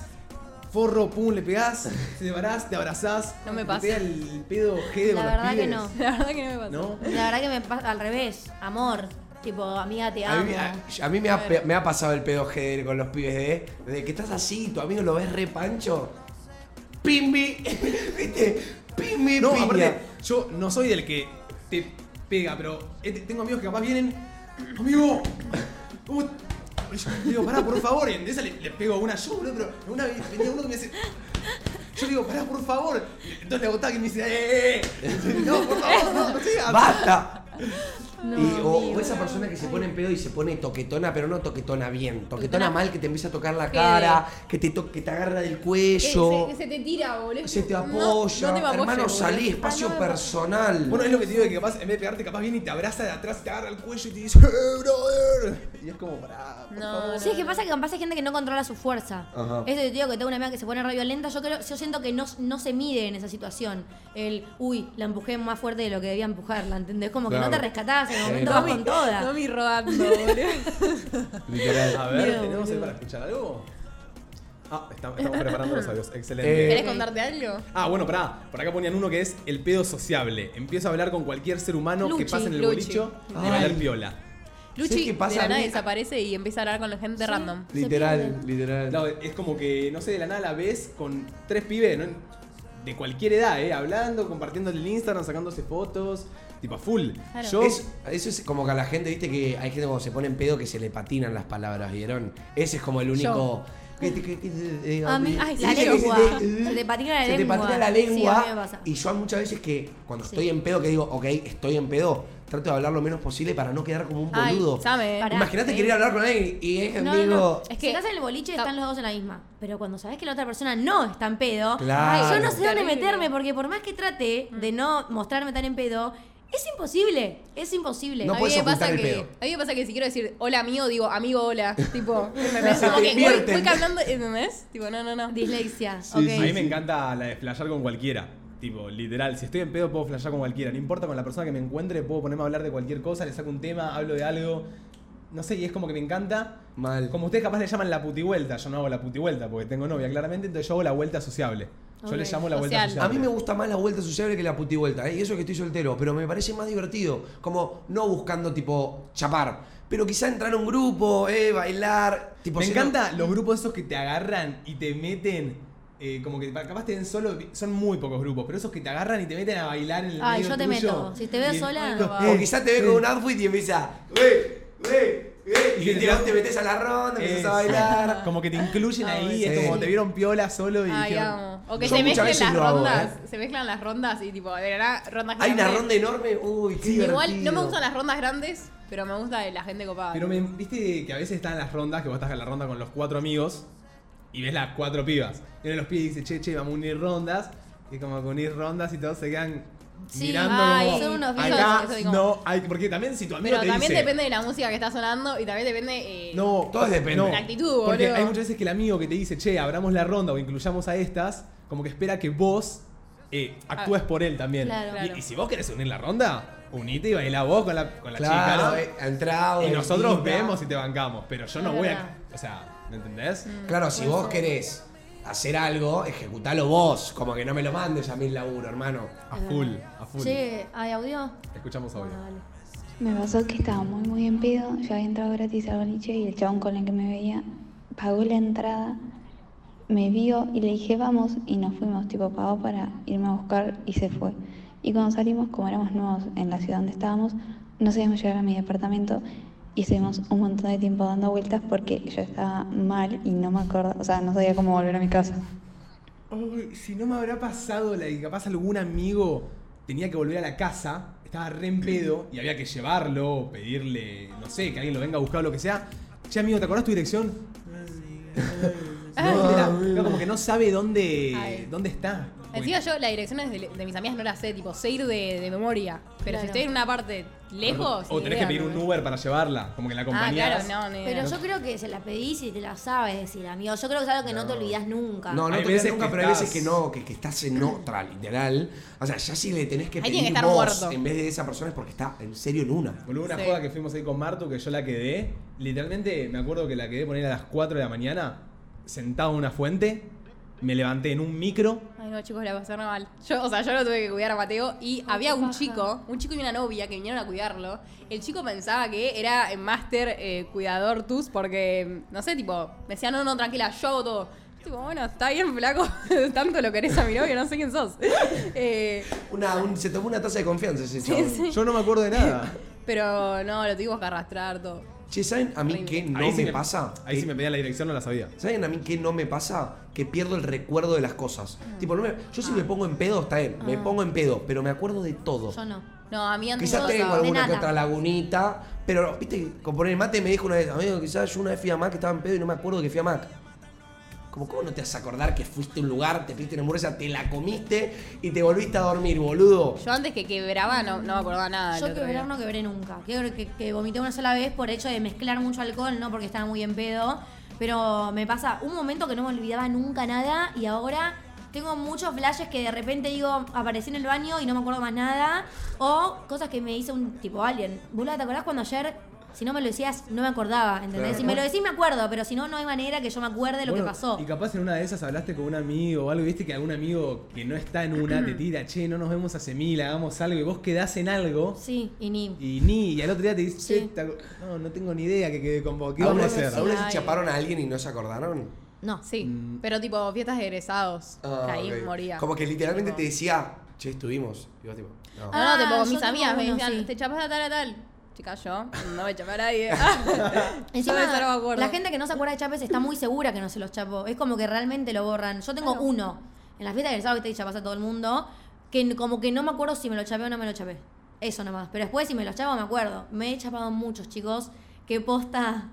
forro, pum, le pegás, te separás, te abrazás. No me te pasa. pega el pedo jede La con los verdad que pibes. no. La verdad que no me pasa. ¿No? La verdad que me pasa al revés. Amor. Tipo, amiga, te A amo. mí, a- a mí me, ha, pe- me ha pasado el pedo GDR con los pibes de, de que estás así, tu amigo lo ves re pancho. Pimbi, ¿viste? Pimbi, No, piña. aparte, yo no soy del que te pega, pero eh, tengo amigos que capaz vienen, amigo, ¿cómo? Le digo, pará, por favor, y en esa le, le pego una yo, boludo, pero una venía uno que me dice, yo le digo, pará, por favor. Entonces le agotaba que me dice, eh, eh, no, por favor, no, no sigas. ¡Basta! No, Y- o, esa persona que se pone en pedo y se pone toquetona, pero no toquetona bien. Toquetona mal, que te empieza a tocar la cara, que te, to- que te agarra del Que cuello, se, se te tira, boludo. se te apoya. No, te Hermano, boludo. salí, espacio Ah, personal. Bueno, es lo que te digo, que capaz, en vez de pegarte, capaz viene y te abraza de atrás, te agarra el cuello y te dice, eh, brother. Y es como, pará, por No, favor. Sí, es que pasa que capaz hay gente que no controla su fuerza. Ajá. Eso te digo que tengo una amiga que se pone re violenta. Yo creo, yo siento que no, no se mide en esa situación. El, uy, la empujé más fuerte de lo que debía empujarla, ¿entendés? Como que no te rescatás momento, No, vas mi- con toda. No mi rodando, boludo. Literal. A ver, ¿tenemos ahí para escuchar algo? Ah, estamos, estamos preparando los audios. Excelente. Eh, ¿Querés contarte algo? Ah, bueno, pará. Por acá ponían uno que es el pedo sociable. Empiezo a hablar con cualquier ser humano que pase en el Luchi. bolicho y bailar piola. Luchi qué pasa? de la nada desaparece y empieza a hablar con la gente random. Literal, literal. No, es como que, no sé, de la nada la ves con tres pibes, ¿no? De cualquier edad, ¿eh? Hablando, compartiendo el Instagram, sacándose fotos. Tipo a full. Claro. Yo. Es- eso es como que a la gente, viste que hay gente cuando se pone en pedo que se le patinan las palabras, ¿vieron? Ese es como el único. te- te- eh, A mí- eh, ay, la que lengua. te- Se te patina la se te lengua. patina la Sí, lengua. a mí me pasa. Y yo muchas veces que cuando Sí. estoy en pedo, que digo, ok, estoy en pedo, trato de hablar lo menos posible para no quedar como un Ay, boludo. Pará. Imagínate ¿eh? querer hablar con alguien y es No, amigo. no, no. Es que- que estás en el boliche están los dos en la misma. Pero cuando sabes que la otra persona no está en pedo, Claro. yo no sé dónde Terrible. meterme, porque por más que trate de no mostrarme tan en pedo, es imposible. Es imposible. No a mí puedes me pasa ocultar el que pedo. a mí me pasa que si quiero decir hola amigo digo amigo hola tipo ¿entendés? Como que voy, invierten. voy cambiando ¿entendés? tipo no no no Dislexia. Sí, ok. sí, a mí me encanta la de flashear con cualquiera. Tipo, literal, si estoy en pedo puedo flashear con cualquiera. No importa con la persona que me encuentre, puedo ponerme a hablar de cualquier cosa, le saco un tema, hablo de algo. No sé, y es como que me encanta. Mal. Como ustedes capaz le llaman la putivuelta, yo no hago la putivuelta porque tengo novia, claramente, entonces yo hago la vuelta sociable. Yo Ok. le llamo la vuelta Social. sociable. A mí me gusta más la vuelta sociable que la puti vuelta, ¿eh? y eso que estoy soltero, pero me parece más divertido, como no buscando tipo chapar, pero quizá entrar a un grupo, eh, bailar, tipo Me siendo- encanta los grupos esos que te agarran y te meten. eh, como que capaz te ven solo, son muy pocos grupos, pero esos que te agarran y te meten a bailar en el Ay, medio yo te tuyo. meto. Si te veo sola- Eh, O quizá te ve eh, con un outfit y empieza, ve, ve, y Y te, te- te metes a la ronda, empiezas a bailar. Como que te incluyen Ay, ahí, sí. es como te vieron piola solo y Ay, dijeron, amo. O que se veces las hago, rondas. ¿eh? Se mezclan las rondas y tipo, de verdad, rondas Hay una grandes. ronda enorme, uy, qué Sí, Igual no me gustan las rondas grandes, pero me gusta la gente copada. Pero me, viste que a veces están las rondas, que vos estás en la ronda con los cuatro amigos y ves las cuatro pibas. Y uno de los pibes dice, che, che, vamos a unir rondas. Y como que unir rondas y todos se quedan Sí, mirando ay, como, son unos acá viejos, eso digo. no hay, porque también si tu amigo Pero te también dice, depende de la música que está sonando y también depende. eh, no, Todo depende. no, La actitud, Porque boludo. hay muchas veces que el amigo que te dice, che, abramos la ronda o incluyamos a estas, como que espera que vos eh, actúes por él también. Claro. Y- Claro. Y, si vos querés unir la ronda, unite y baila vos con la, con la Claro, chica. ¿no? eh, entrado. Y nosotros vemos y te bancamos, pero yo no voy a. O sea, ¿me entendés? Claro, si vos querés hacer algo, ejecutalo vos. Como que no me lo mandes a mí el laburo, hermano. A full, a full. Che, ¿hay audio? Escuchamos audio. Bueno, dale. Me pasó que estaba muy muy en pedo, yo había entrado gratis al boliche y el chabón con el que me veía pagó la entrada, me vio y le dije vamos y nos fuimos, tipo pagó para irme a buscar y se fue. Y cuando salimos, como éramos nuevos en la ciudad donde estábamos, no sabíamos llegar a mi departamento y estuvimos un montón de tiempo dando vueltas porque yo estaba mal y no me acuerdo, o sea, no sabía cómo volver a mi casa. Ay, si no me habrá pasado la que capaz algún amigo tenía que volver a la casa, estaba re en pedo y había que llevarlo, o pedirle, no sé, que alguien lo venga a buscar o lo que sea. Che, amigo, ¿te acordás tu dirección? No, era- era como que no sabe dónde, dónde está. Encima yo las direcciones de, de mis amigas no las sé, tipo, sé ir de, de memoria. Pero Claro. si estoy en una parte lejos. O ni tenés idea, que pedir un no. Uber para llevarla, como que la Ah, acompañás. claro, no, ni idea. Pero yo creo que se la pedís y te la sabes decir, amigo. Yo creo que es algo que no, te olvidás nunca. No, no Hay te olvidas veces nunca, que pero hay veces estás- que no, que, que estás en otra, literal. O sea, ya si le tenés que Ahí pedir tiene que estar vos muerto. en vez de esa persona es porque está en serio en una. Boludo, una Sí. joda que fuimos ahí con Martu, que yo la quedé. Literalmente, me acuerdo que la quedé poner a las 4 de la mañana, sentado en una fuente. Me levanté en un micro. Ay, no, chicos, la pasaron mal. Yo, o sea, yo lo tuve que cuidar a Mateo y había un chico, un chico y una novia que vinieron a cuidarlo. El chico pensaba que era el máster eh, cuidador TUS porque, no sé, tipo, me decía, no, no, tranquila, yo hago todo. Yo, Tipo, bueno, está bien, flaco, tanto lo querés a mi novio, no sé quién sos. Eh, Una, un- se tomó una taza de confianza ese chabón. Yo no me acuerdo de nada. pero no, lo tuvimos que arrastrar todo. Che, ¿saben a mí qué no Ahí sí me pasa? Ahí Que- si me pedían la dirección no la sabía. ¿Saben a mí qué no me pasa? Que pierdo el recuerdo de las cosas. Tipo, no me- yo si me pongo en pedo, está bien, me Ah. pongo en pedo, pero me acuerdo de todo. Yo no. No, a mí antes Quizás me tengo alguna que nada. otra lagunita, pero, viste, como por el mate me dijo una vez, amigo, quizás yo una vez fui a Mac, estaba en pedo y no me acuerdo que fui a Mac. Como, ¿cómo no te vas a acordar que fuiste a un lugar, te pediste una hamburguesa, te la comiste y te volviste a dormir, boludo? Yo antes que quebraba no, no me acordaba nada. Yo quebrar no quebré nunca. Creo que, que vomité una sola vez por hecho de mezclar mucho alcohol, no porque estaba muy en pedo. Pero me pasa un momento que no me olvidaba nunca nada y ahora tengo muchos flashes que de repente digo, aparecí en el baño y no me acuerdo más nada. O cosas que me hizo un tipo alguien. Boluda, ¿te acordás cuando ayer, si no me lo decías, no me acordaba? ¿Entendés? Claro. Si me lo decís, me acuerdo, pero si no, no hay manera que yo me acuerde lo Bueno, que pasó. Y capaz en una de esas hablaste con un amigo o algo, viste que algún amigo que no está en una te tira, che, no nos vemos hace mil, hagamos algo y vos quedás en algo Sí, y ni. y ni, y al otro día te dice, che, Sí. no, no tengo ni idea que quedé con vos, ¿qué ¿Alguna vamos a vez- hacer? ¿Alguna vez Ay. chaparon a alguien y no se acordaron? No. Sí, Mm. pero tipo fiestas de egresados. Ah, que ahí moría. Como que literalmente Tipo- te decía, che, estuvimos. Y vos tipo, no. No, Ah, no, tipo, yo mis amigas me decían, sí. te chapas a tal a tal. Chica, yo no me chapé a nadie. Encima, no me acuerdo. la gente que no se acuerda de chapes está muy segura que no se los chapó. Es como que realmente lo borran. Yo tengo Claro. uno en la fiesta del sábado que te chapas a todo el mundo, que como que no me acuerdo si me lo chapé o no me lo chapé. Eso nomás. Pero después si me los chapo me acuerdo. Me he chapado muchos, chicos. Que posta.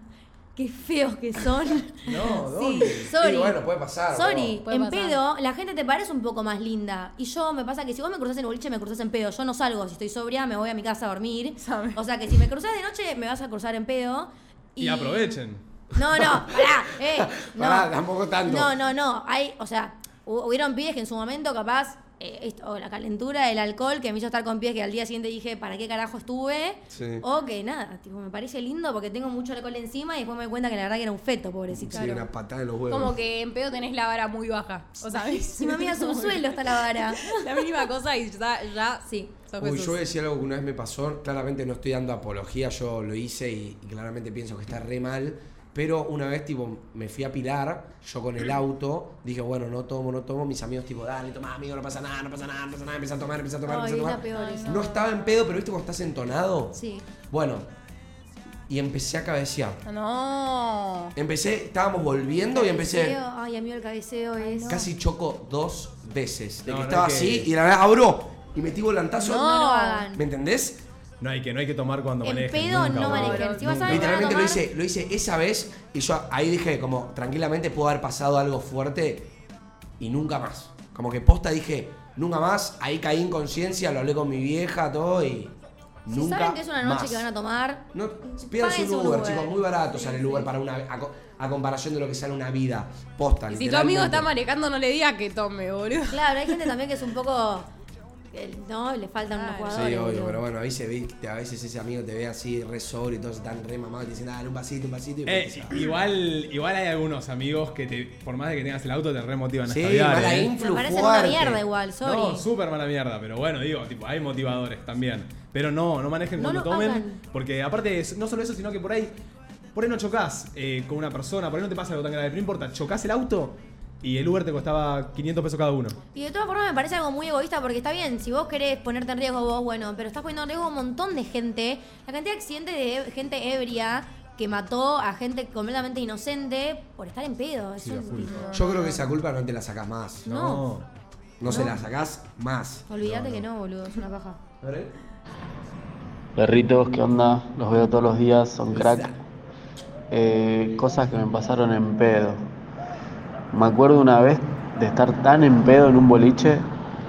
Qué feos que son. No, Sí, ¿dónde? sorry. Y bueno, puede pasar. Sorry, en pasar. pedo la gente te parece un poco más linda. Y yo me pasa que si vos me cruzás en boliche, me cruzás en pedo. Yo no salgo, si estoy sobria, me voy a mi casa a dormir. Sabe. O sea que si me cruzás de noche, me vas a cruzar en pedo. Y aprovechen. No, no, pará, eh. No, Pará, tampoco tanto. no, no, no. Hay, o sea, hu- hubieron pibes que en su momento capaz, eh, esto, o la calentura, el alcohol, que me hizo estar con pies que al día siguiente dije, ¿para qué carajo estuve? Sí. O que nada, tipo, me parece lindo porque tengo mucho alcohol encima y después me doy cuenta que la verdad que era un feto, pobrecito. Sí, una patada en los huevos. Como que en pedo tenés la vara muy baja. O sea, Si mami es un suelo está la vara. La mínima cosa y ya, ya Sí. Uy, yo voy a decir algo que una vez me pasó. Claramente no estoy dando apología, yo lo hice y, y claramente pienso que está re mal. Pero una vez, tipo, me fui a Pilar, yo con el auto, dije, bueno, no tomo, no tomo. Mis amigos, tipo, dale, toma, amigo, no pasa nada, no pasa nada, no pasa nada. Empecé a tomar, empecé a tomar, Ay, empecé a tomar. peor. No estaba en pedo, pero viste cuando estás entonado. Sí. Bueno, y empecé a cabecear. No. Empecé, estábamos volviendo y empecé. Ay, amigo, el cabeceo es. Casi choco dos veces. De No, que no estaba que- así y la verdad abro y metí volantazo. No, no. ¿Me entendés? No hay que, no hay que tomar cuando manejen. pedo nunca, no boludo. Si vas a Literalmente lo tomar- hice, lo hice esa vez y yo ahí dije como tranquilamente pudo haber pasado algo fuerte y nunca más. Como que posta dije, Nunca más. Ahí caí en conciencia, lo hablé con mi vieja, todo y. Si nunca saben que es una noche más. que van a tomar, No, Páguense un un Uber, Uber. chicos, muy barato sale el Uber para una a, co- a comparación de lo que sale una vida. Posta, si tu amigo está manejando, no le digas que tome, boludo. claro, hay gente también que es un poco. ¿No? Le faltan unos jugadores. Sí, obvio, pero bueno, a veces, viste, a veces ese amigo te ve así re sobrio y todos están re mamados y te dicen, dale un pasito, un pasito y Eh, pues, igual, igual hay algunos amigos que te, por más de que tengas el auto te remotivan a Sí, escabiar, mala ¿eh? influ Me parece una fuerte. mierda igual, sorry. No, súper mala mierda, pero bueno, digo, tipo, hay motivadores también. Pero no, no manejen No cuando lo tomen, hagan. porque aparte, no solo eso, sino que por ahí, por ahí no chocas eh, con una persona, por ahí no te pasa algo tan grave, pero no importa, chocas el auto y el Uber te costaba 500 pesos cada uno. Y de todas formas me parece algo muy egoísta porque está bien, si vos querés ponerte en riesgo vos, bueno, pero estás poniendo en riesgo a un montón de gente. La cantidad de accidentes de e- gente ebria que mató a gente completamente inocente por estar en pedo. Es Sí, un Yo creo que esa culpa no te la sacás más. No. No, se No. la sacás más. Olvídate que no, boludo, es una paja. Perritos, ¿qué onda? Los veo todos los días, son crack. Eh, cosas que me pasaron en pedo. Me acuerdo una vez de estar tan en pedo en un boliche,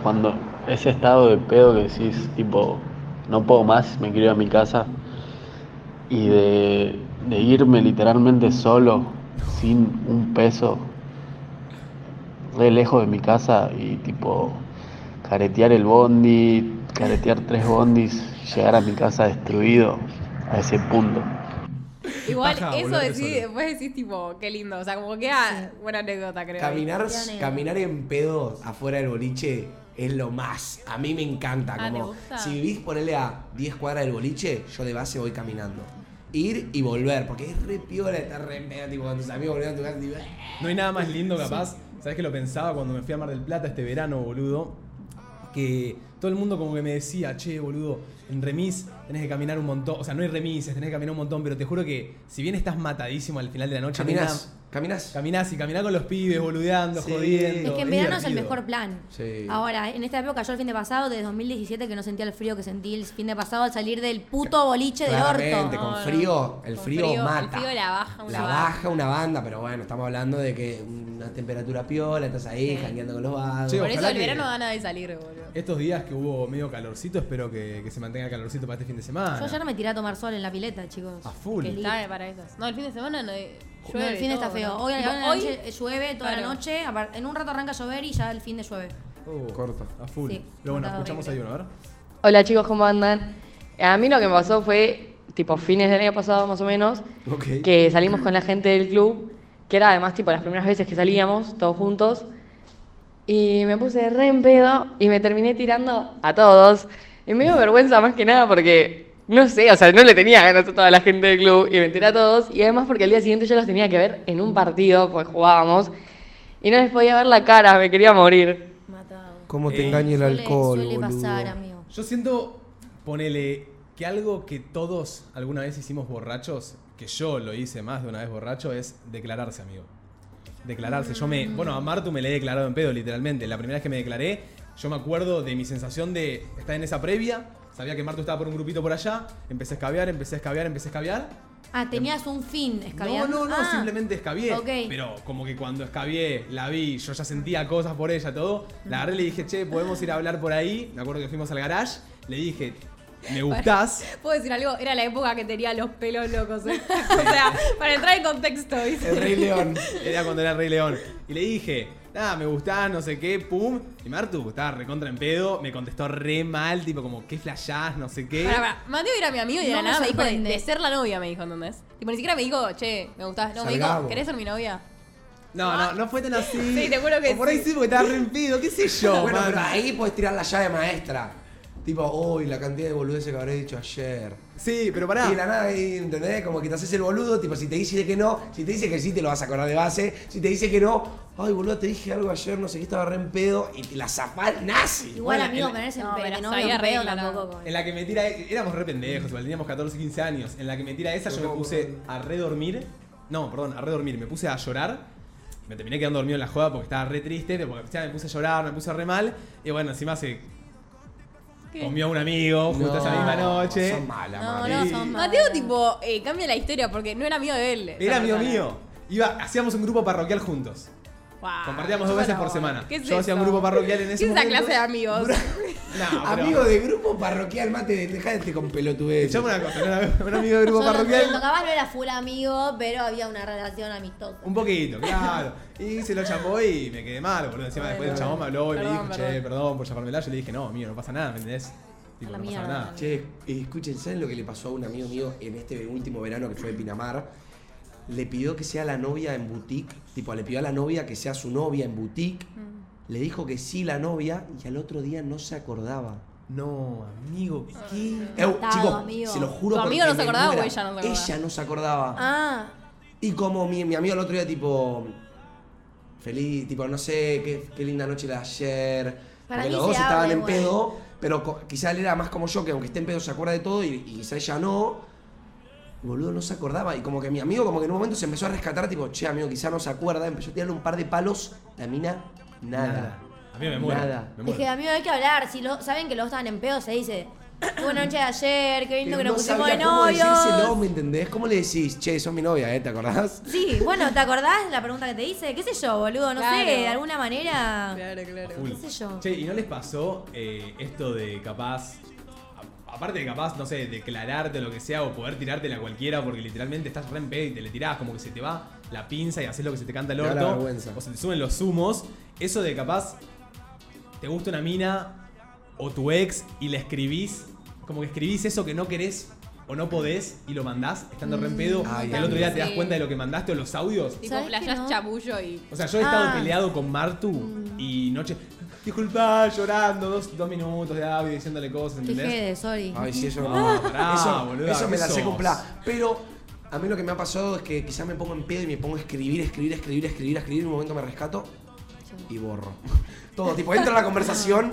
cuando ese estado de pedo que decís, tipo, no puedo más, me quiero ir a mi casa, y de, de irme literalmente solo, sin un peso, re lejos de mi casa, y tipo, caretear el bondi, caretear tres bondis, llegar a mi casa destruido a ese punto. Igual, eso decís, después decís, tipo, qué lindo. O sea, como queda buena anécdota, creo. Caminar, Tiene- caminar en pedo afuera del boliche es lo más. A mí me encanta. Ah, ¿te como gusta? si vivís ponerle a 10 cuadras del boliche, yo de base voy caminando. Ir y volver, porque es re piola estar re en pedo, tipo, con tus amigos volviendo a tu casa, tipo, No hay nada más lindo capaz. ¿Sabes que lo pensaba cuando me fui a Mar del Plata este verano, boludo? Que todo el mundo como que me decía, che, boludo, en remis tenés que caminar un montón. O sea, no hay remises, tenés que caminar un montón, pero te juro que si bien estás matadísimo al final de la noche, Caminás, caminás. Caminás y caminás con los pibes, boludeando, Sí. jodiendo. Es que en verano es el divertido. mejor plan. Sí. Ahora, en esta época, yo el fin de pasado, de 2017, que no sentía el frío que sentí el fin de pasado al salir del puto boliche Claramente, orto. con No, no. frío, el Con frío, frío, el mata. frío la baja una La banda. baja una banda, pero bueno, estamos hablando de que una temperatura piola, estás ahí, Sí. jangueando con los vagos. Por eso el que- verano gana de salir, boludo. Estos días que hubo medio calorcito, espero que, que se mantenga calorcito para este fin de semana. Yo ayer me tiré a tomar sol en la pileta, chicos. A full. Lindo. Está para esas. No, el fin de semana no llueve. No, el fin de está feo. ¿no? Hoy, noche llueve toda la noche. En un rato arranca a llover y ya el fin de llueve. Oh, Corto. A full. Sí, Pero bueno, escuchamos ahí uno, a ver. Hola chicos, ¿cómo andan? A mí lo que me pasó fue, tipo, fines del año pasado más o menos, que salimos con la gente del club, que era además, tipo, las primeras veces que salíamos, todos juntos, y me puse re en pedo y me terminé tirando a todos. Y me dio vergüenza más que nada porque, no sé, o sea, no le tenía ganas a toda la gente del club y me tiré a todos, y además porque al día siguiente yo los tenía que ver en un partido, pues jugábamos, y no les podía ver la cara, me quería morir. Matado. ¿Cómo te Eh, engaña el Suele, alcohol, suele boludo? pasar, amigo. Yo siento, ponele, que algo que todos alguna vez hicimos borrachos, que yo lo hice más de una vez borracho, es declararse, amigo. Declararse. Yo me. Bueno, a Martu me le he declarado en pedo, literalmente. La primera vez que me declaré, yo me acuerdo de mi sensación de estar en esa previa. Sabía que Martu estaba por un grupito por allá. Empecé a escabear, empecé a escabear, empecé a escabear. Ah, tenías un fin, No, escabeando. no, no, Ah, simplemente escabié. ok. Pero como que cuando escabié, la vi, yo ya sentía cosas por ella, todo. La agarré y le dije, che, podemos ir a hablar por ahí. Me acuerdo que fuimos al garage. Le dije, me gustás. ¿Puedo decir algo? Era la época que tenía los pelos locos, ¿eh? o sea, para entrar en contexto, ¿viste? El Rey León. Era cuando era el Rey León. Y le dije, nada, me gustás, no sé qué, pum. Y Martu estaba recontra en pedo. Me contestó re mal, tipo como, ¿qué flashás? No sé qué. Pará, pará. Mateo era mi amigo y de No la me nada me dijo de, sorprende. de ser la novia, me dijo, ¿entendés? Tipo, ni siquiera me dijo, che, me gustás. No, me dijo, Salgamos. ¿querés ser mi novia? No, no, no fue tan así. Sí, te juro que O por ahí sí. sí, porque estaba re en pedo, qué sé yo. bueno, man. pero ahí puedes tirar la llave maestra. Tipo, uy, la cantidad de boludeces que habré dicho ayer. Sí, pero pará. Y la nada, ahí, ¿entendés? Como que te haces el boludo, tipo, si te dice que no, si te dice que sí, te lo vas a acordar de base. Si te dice que no, ay, boludo, te dije algo ayer, no sé qué, estaba re en pedo, y te la zafás nazi. Igual, Bueno, amigo, en- ponerse en No, pedo, no regla, tampoco. con- En la que me tira, éramos re pendejos, igual teníamos 14, 15 años. En la que me tira esa, yo me puse a redormir. No, perdón, a redormir. Me puse a llorar. Me terminé quedando dormido en la joda porque estaba re triste. Porque me puse a llorar, me puse re mal. Y bueno, encima se ¿Qué? comió a un amigo justo esa misma noche. Son malas, No, no, son Mateo, malas. tipo, eh, cambia la historia porque no era amigo de él. Era amigo persona. mío. Iba, hacíamos un grupo parroquial juntos. Wow. Compartíamos dos veces por semana. ¿Qué es Yo hacía un grupo parroquial en ese ¿Qué es esa momento. clase de amigos? No, pero- Amigo de grupo parroquial, mate, dejate con pelotudez. Escuchame una cosa, no era un amigo de grupo Yo no parroquial. entiendo, capaz no era full amigo, pero había una relación amistosa. Un poquito, claro. Y se lo chapó y me quedé mal, boludo. Encima después el chabón me habló y me Perdón, dijo, che, perdón. por chapármela. Yo le dije, no, amigo, no pasa nada, ¿me entendés? Tipo, no pasa nada. Che, escuchen, ¿saben lo que le pasó a un amigo mío en este último verano que fue de Pinamar? Le pidió que sea la novia en boutique, tipo, le pidió a la novia que sea su novia en boutique. Mm. Le dijo que sí la novia y al otro día no se acordaba. No, amigo, ¿qué? Chicos, amigo. se lo juro ¿Tu amigo no se acordaba o ella no se acordaba? Ella no se acordaba. Ah, Y como mi, mi amigo el otro día, tipo, feliz, tipo, no sé, qué, qué linda noche la de ayer. Para porque los dos estaban en pedo, pero quizá él era más como yo, que aunque esté en pedo se acuerda de todo y, y quizá ella no. Boludo, no se acordaba. Y como que mi amigo, como que en un momento se empezó a rescatar, tipo, che, amigo, quizá no se acuerda. Empezó a tirarle un par de palos. La mina, nada. A mí me muero. Nada. Me es muero. que amigo hay que hablar. Si lo, saben que los estaban en pedo, se dice. "Qué Buena noche de ayer, qué lindo que nos no pusimos sabía de cómo decírselo, novios. ¿me entendés? ¿Cómo le decís? Che, sos mi novia, ¿eh? ¿Te acordás? Sí, bueno, ¿te acordás la pregunta que te hice? ¿Qué sé yo, boludo? No Claro. sé, de alguna manera. Claro, claro. Full. qué sé yo. Che, ¿y no les pasó eh, esto de capaz, aparte de capaz, no sé, declararte o lo que sea o poder tirártela a cualquiera porque literalmente estás re en pedo y te le tirás, como que se te va la pinza y haces lo que se te canta el la orto vergüenza. o se te suben los humos, eso de capaz te gusta una mina o tu ex y le escribís, como que escribís eso que no querés o no podés y lo mandás estando re en pedo Ay, y al otro día te das cuenta de lo que mandaste o los audios. Tipo, ¿Sabes que flashás no? chamullo y. O sea, yo he estado Ah. peleado con Martu y noche. Disculpa, llorando, dos, dos minutos de audio diciéndole cosas, Qué ¿entendés? jede, sorry. Ay, sí, eso No, pará, eso, boluda, eso me ¿qué la sé sos? comprar. Pero a mí lo que me ha pasado es que quizás me pongo en pedo y me pongo a escribir, escribir, escribir, escribir, escribir. En un momento me rescato y borro. Todo, tipo, entro a la conversación,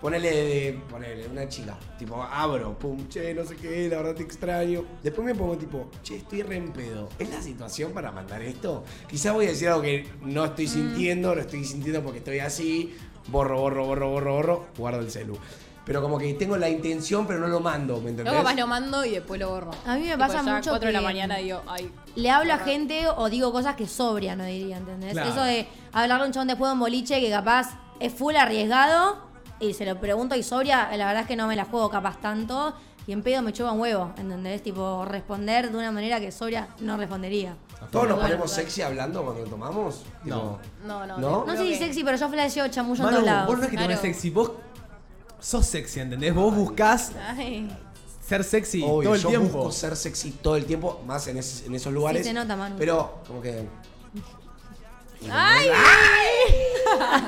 ponele, de- ponele, una chica. Tipo, abro, pum, che, no sé qué, la verdad te extraño. Después me pongo tipo, che, estoy re en pedo. ¿Es la situación para mandar esto? Quizás voy a decir algo que no estoy sintiendo, lo estoy sintiendo porque estoy así. Borro, borro, borro, borro, borro, guardo el celu. Pero como que tengo la intención, pero no lo mando, ¿me entendés? Luego capaz lo mando y después lo borro. A mí me pasa ya mucho 4 de la mañana digo, ay. Le hablo a gente o digo cosas que sobria, no diría, ¿entendés? Claro. Eso de hablarle a un chabón después de un boliche que capaz es full arriesgado y se lo pregunto y sobria, la verdad es que no me la juego capaz tanto y en pedo me chupa un huevo, ¿entendés? Tipo, responder de una manera que sobria no respondería. Todos nos ponemos sexy hablando cuando tomamos. No. No, no. ¿No? Sé si sexy, pero yo flasheo chamullo en Manu, todos lados. vos no es que te Claro. pones sexy, vos sos sexy, ¿entendés? Vos buscás Ay. ser sexy Obvio, todo el yo tiempo. busco ser sexy todo el tiempo, más en, es- en esos lugares. se nota, Manu. Pero, como que. ¡Ay!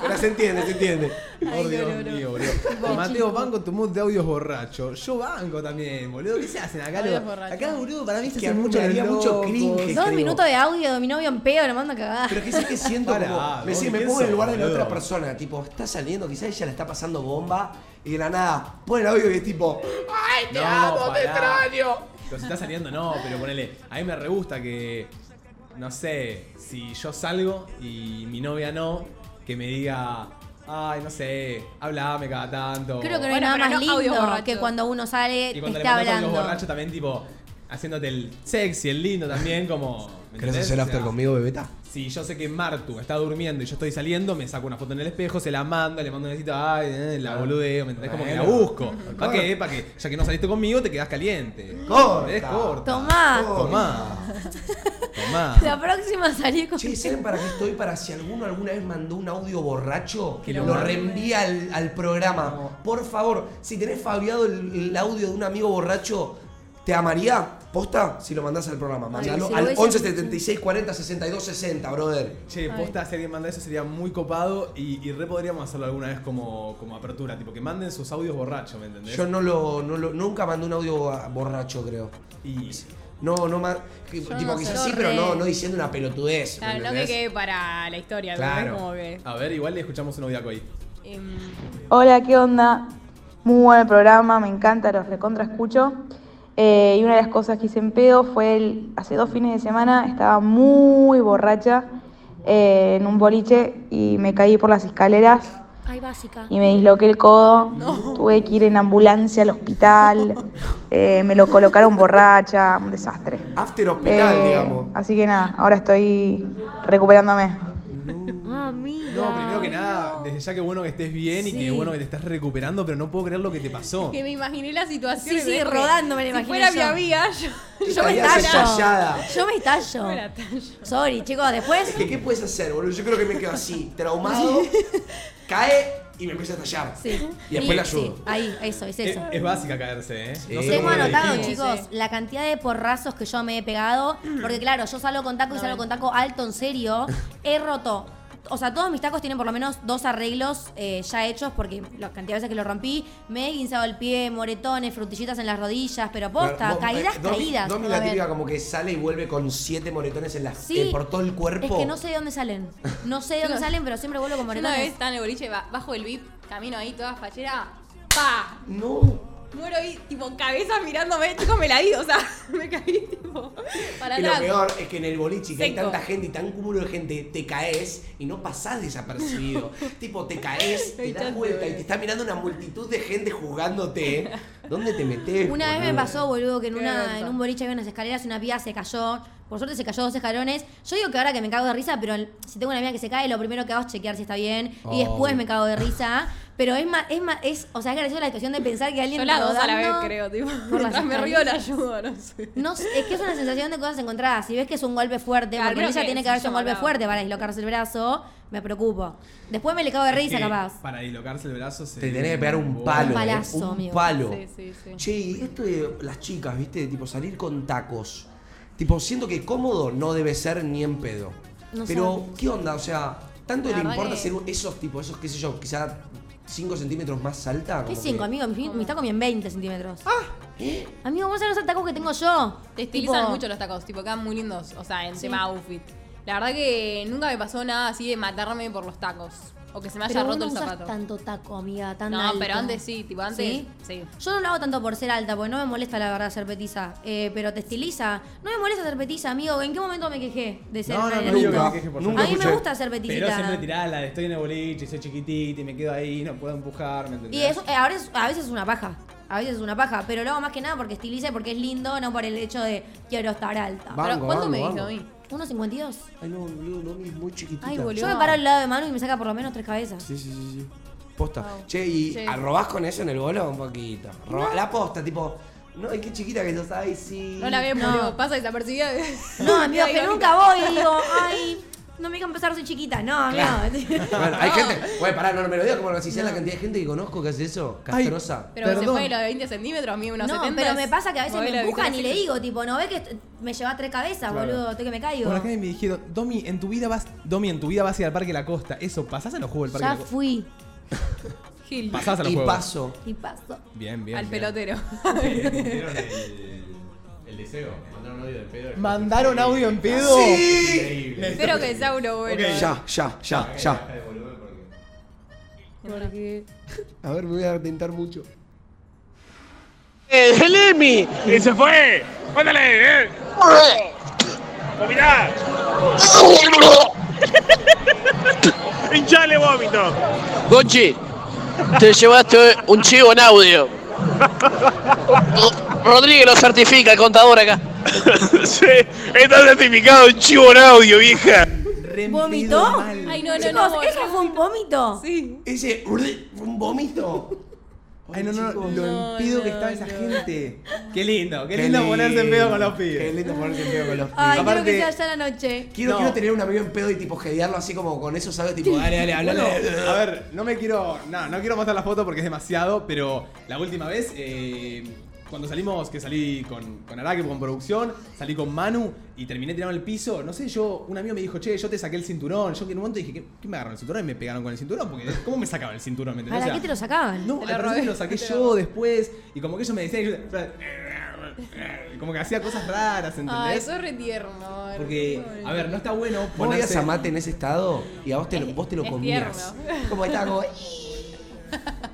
Pero se entiende, se entiende. Por Dios mío, boludo. Mateo, banco tu mood de audios borracho. Yo banco también, boludo. ¿Qué se hacen acá? Lo- acá, boludo, para mí se mí mucho haría mucho cringe. Dos creo. minutos de audio de mi novio en pedo, le mando a cagar. Pero que sí que siento como. Me, me ¿quién pongo en el lugar de la otra persona. Tipo, está saliendo, quizás ella la está pasando bomba. Y de la nada, pone el audio y es tipo. ¡Ay, te No, amo, te extraño! Pero si está saliendo, no, pero ponele. A mí me re gusta que. No sé, si yo salgo y mi novia no, que me diga. Ay, no sé, hablame cada tanto. Creo que no hay Bueno, nada pero más no lindo que cuando uno sale Y te cuando le mandas los hablando. borrachos también, tipo, haciéndote el sexy, el lindo también, como. ¿me ¿Querés entendés? hacer O after sea, conmigo, bebeta? Si yo sé que Martu está durmiendo y yo estoy saliendo, me saco una foto en el espejo, se la mando, le mando un besito, ay, eh, la boludeo, ¿me entendés? Como que la busco. ¿Para qué? Para que, ya que no saliste conmigo, te quedas caliente. Corta. Es corta. Tomá. Tomá. Tomá. La próxima salí con. Che, ¿saben para qué estoy? Para si alguno alguna vez mandó un audio borracho, Que lo lo, reenvía al, al programa. Por favor, si tenés fabiado el, el audio de un amigo borracho, ¿te amaría? ¿Posta? Si lo mandás al programa. Mandalo si al ves 11 en- 76 40 62 60, brother. Che, posta, si alguien manda eso sería muy copado y, y re podríamos hacerlo alguna vez como, como apertura, tipo que manden sus audios borrachos, ¿me entendés? Yo no lo, no lo- nunca mandé un audio borracho, creo. Y No, no más. Tipo, no quizás sí, pero no, no diciendo una pelotudez. ¿me Claro, no que quede para la historia, Claro. Como que. a ver, igual le escuchamos un audiaco ahí. em, Hola, ¿qué onda? Muy buen el programa, me encanta, los recontra escucho. Eh, y una de las cosas que hice en pedo fue el, hace dos fines de semana, estaba muy borracha eh, en un boliche y me caí por las escaleras Ay, básica. y me disloqué el codo. Tuve que ir en ambulancia al hospital, eh, me lo colocaron borracha, un desastre. After hospital, Eh, digamos. así que nada, ahora estoy recuperándome. Amiga. No, primero que nada, desde ya que bueno que estés bien y Sí. que bueno que te estás recuperando, pero no puedo creer lo que te pasó. Que me imaginé la situación. Sí, sí, rodando me la Si imaginé fuera mi yo. amiga, yo. Yo me Estarías estallo. estallada. Yo me estallo. tallo. Sorry, chicos, después. Es que, ¿qué puedes hacer, boludo? Yo creo que me quedo así, traumado, cae y me empieza a estallar. Sí. Y después la ayudo. Sí, ahí, eso, es Es, eso. es básica caerse, ¿eh? Sí. No sé Tengo cómo lo anotado, dijimos. chicos, Sí. la cantidad de porrazos que yo me he pegado. Porque, claro, yo salgo con taco y salgo con taco alto, en serio. He roto. O sea, todos mis tacos tienen por lo menos dos arreglos eh, ya hechos, porque la cantidad de veces que lo rompí, me he guinzado el pie, moretones, frutillitas en las rodillas, pero posta, Vos- caídas, eh, Domi- caídas. Domi la típica como que sale y vuelve con siete moretones en la, Sí. eh, por todo el cuerpo. Es que no sé de dónde salen. No sé de dónde salen, pero siempre vuelvo con Yo Una moretones. vez estaba en el boliche, ba- bajo el VIP, camino ahí toda fachera, ¡pa! No. Muero ahí, tipo, cabeza mirándome, chicos, me la di, o sea, me caí, tipo, para Y lo peor es que en el boliche, que hay tanta gente y tan cúmulo de gente, te caes y no pasás desapercibido. tipo, te caes, te das vuelta y boludo. te está mirando una multitud de gente jugándote. ¿Dónde te metes? Una vez me pasó, boludo, que en, una, en un boliche había unas escaleras y una piba se cayó. Por suerte se cayó dos escalones. Yo digo que ahora que me cago de risa, pero si tengo una amiga que se cae, lo primero que hago es chequear si está bien. Y después Oh. me cago de risa. Pero es más, es más, es, o sea, es graciosa la situación de pensar que alguien Yo las dos a la vez, creo, tipo, por las me río la ayudo, no sé. No sé, es que es una sensación de cosas encontradas. Si ves que es un golpe fuerte, Claro, porque ella que tiene que haberse un golpe fuerte para dislocarse el brazo, me preocupo. Después me le cago de Es risa, que capaz. Para dislocarse el brazo se. Te tenés que pegar un Wow. palo. Un eh, palazo, un amigo. palo. Sí, sí, sí. Che, y esto de las chicas, ¿viste? Tipo, salir con tacos. Tipo, siento que cómodo no debe ser ni en pedo. No Pero. ¿qué onda? O sea, ¿tanto La le importa que- ser esos tipos, esos, qué sé yo, quizá 5 centímetros más alta? ¿Qué Como 5, que- amigo? Mi, mi taco miden 20 centímetros. ¿Eh? Amigo, vos sabés los tacos que tengo yo. Te estilizan Tipo- mucho los tacos, tipo, quedan muy lindos, o sea, en Sí. tema outfit. La verdad que nunca me pasó nada así de matarme por los tacos. O que se me haya Pero vos roto no el usas zapato. tanto taco, amiga, tan No, alto. pero antes sí, tipo, antes ¿Sí? sí. Yo no lo hago tanto por ser alta, porque no me molesta la verdad ser petiza. Eh, pero te estiliza. No me molesta ser petiza, amigo. ¿En qué momento me quejé de ser No, no, no, nunca. digo que me queje, por Nunca A mí me escuché. gusta ser peticita. Pero siempre tirás la de estoy en el boliche, soy chiquitita y me quedo ahí, no puedo empujar, ¿me entendés? Y eso, eh, ahora es- a veces es una paja. A veces es una paja. Pero lo hago más que nada porque estiliza y porque es lindo, no por el hecho de quiero estar alta. Pero Banco, ¿cuánto me banco, dice a mí? 1.52. Ay, no, boludo, Domi es muy chiquitita. Ay, boludo. Yo me paro al lado de Manu y me saca por lo menos tres cabezas. Sí, sí, sí, sí. Posta. Wow. Che, ¿y Sí. robás con eso en el bolo? Un poquito. Roba- La posta, tipo, no, ay, qué chiquita que sos, ay, sí. No la vemos, No. pasa desapercibida. No, amigo, que nunca voy y digo, ay, no me digan empezar, soy chiquita. No, amigo. Bueno, hay gente. Güey, pará, no, no me lo digas como lo decís. ¿Sabes la cantidad de gente que conozco que hace eso? Ay. Castrosa. Pero se Perdón. fue de los de 20 centímetros, a mí unos No, 70. pero me pasa que a veces me de empujan y le digo, tipo, ¿no ves que est- me lleva tres cabezas, Claro. boludo? Estoy que me caigo. Por acá me dijeron, Domi, en tu vida vas, Domi, en tu vida vas a ir al Parque La Costa. Eso, ¿pasás a los juegos del Parque Ya La Costa? fui. Gil. Pasás a los Y juegos. paso. y pasó. Bien, bien. Al bien. pelotero. ¿Vieron el, Mandaron audio del pedo. ¿Mandaron audio en pedo? Sí. Increíble. Espero que sea uno bueno. Ok. Ya, ya, ya, ya. porque- A ver, me voy a tentar mucho. ¡Eh, el Emi! ¡Y se fue! ¡Mándale! ¡Eh! ¡Vomitá! ¡Hinchale vómito! Gonchi, te llevaste un chivo en audio. Rodríguez lo certifica, el contador acá. sí, está certificado un chivo en audio, vieja. ¿Vomitó? Ay, no, no, Chicos, no. ¿eso fue un vómito? Sí. Ese, un vómito. Ay, no, no, chicos. lo No, en pedo que no, estaba esa no. gente. Qué lindo, qué, lindo, ponerse en pedo con los Qué pibes. lindo ponerse en pedo con los pibes. Ay, Aparte- quiero que sea ya la noche. Quiero, No. quiero tener un amigo en pedo y tipo gedearlo así como con eso, ¿sabes? Tipo, dale, dale, Bueno, hablale. a ver, no me quiero. No, no quiero mostrar la foto porque es demasiado, pero la última vez, eh, cuando salimos, que salí con, con Araque, con producción, salí con Manu y terminé tirando el piso, no sé, yo, un amigo me dijo, che, yo te saqué el cinturón. Yo que en un momento dije, ¿qué, qué me agarraron el cinturón? Y me pegaron con el cinturón, porque ¿cómo me sacaban el cinturón? ¿Me entendés? ¿Para O sea, qué te lo sacaban? No, al robé. lo saqué yo después, y como que ellos me decían, y yo- como que hacía cosas raras, Ay, ¿entendés? re tierno. ay, Porque, a ver, no está bueno ponerse... a Mate en ese estado y a vos te lo, vos te lo es comías. Como estaba como.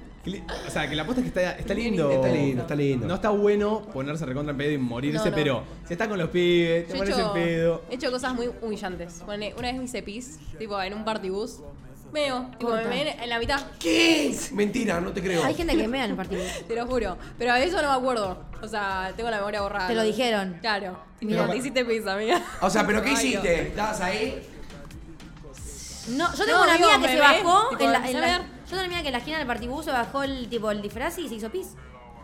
O sea, que la apuesta es que está, está lindo. Está lindo, está lindo. No está bueno ponerse recontra en pedo y morirse, No, no. pero si está con los pibes, te Yo he pones en pedo. he hecho cosas muy humillantes. Pone- Una vez me hice pis, tipo en un partibus. Veo, tipo, me ven en la mitad, ¿Qué? Mentira, no te creo. Hay gente que mea en el partido. te lo juro. Pero de eso no me acuerdo. O sea, tengo la memoria borrada. Te lo dijeron. Claro. Mira. Te hiciste pis, amiga. O sea, ¿pero qué Ay, hiciste? ¿Estabas ahí? No, yo tengo No, una amiga que me se bajó tipo, en la, en. Yo amiga que en la esquina del partibus se bajó el tipo el disfraz y se hizo pis.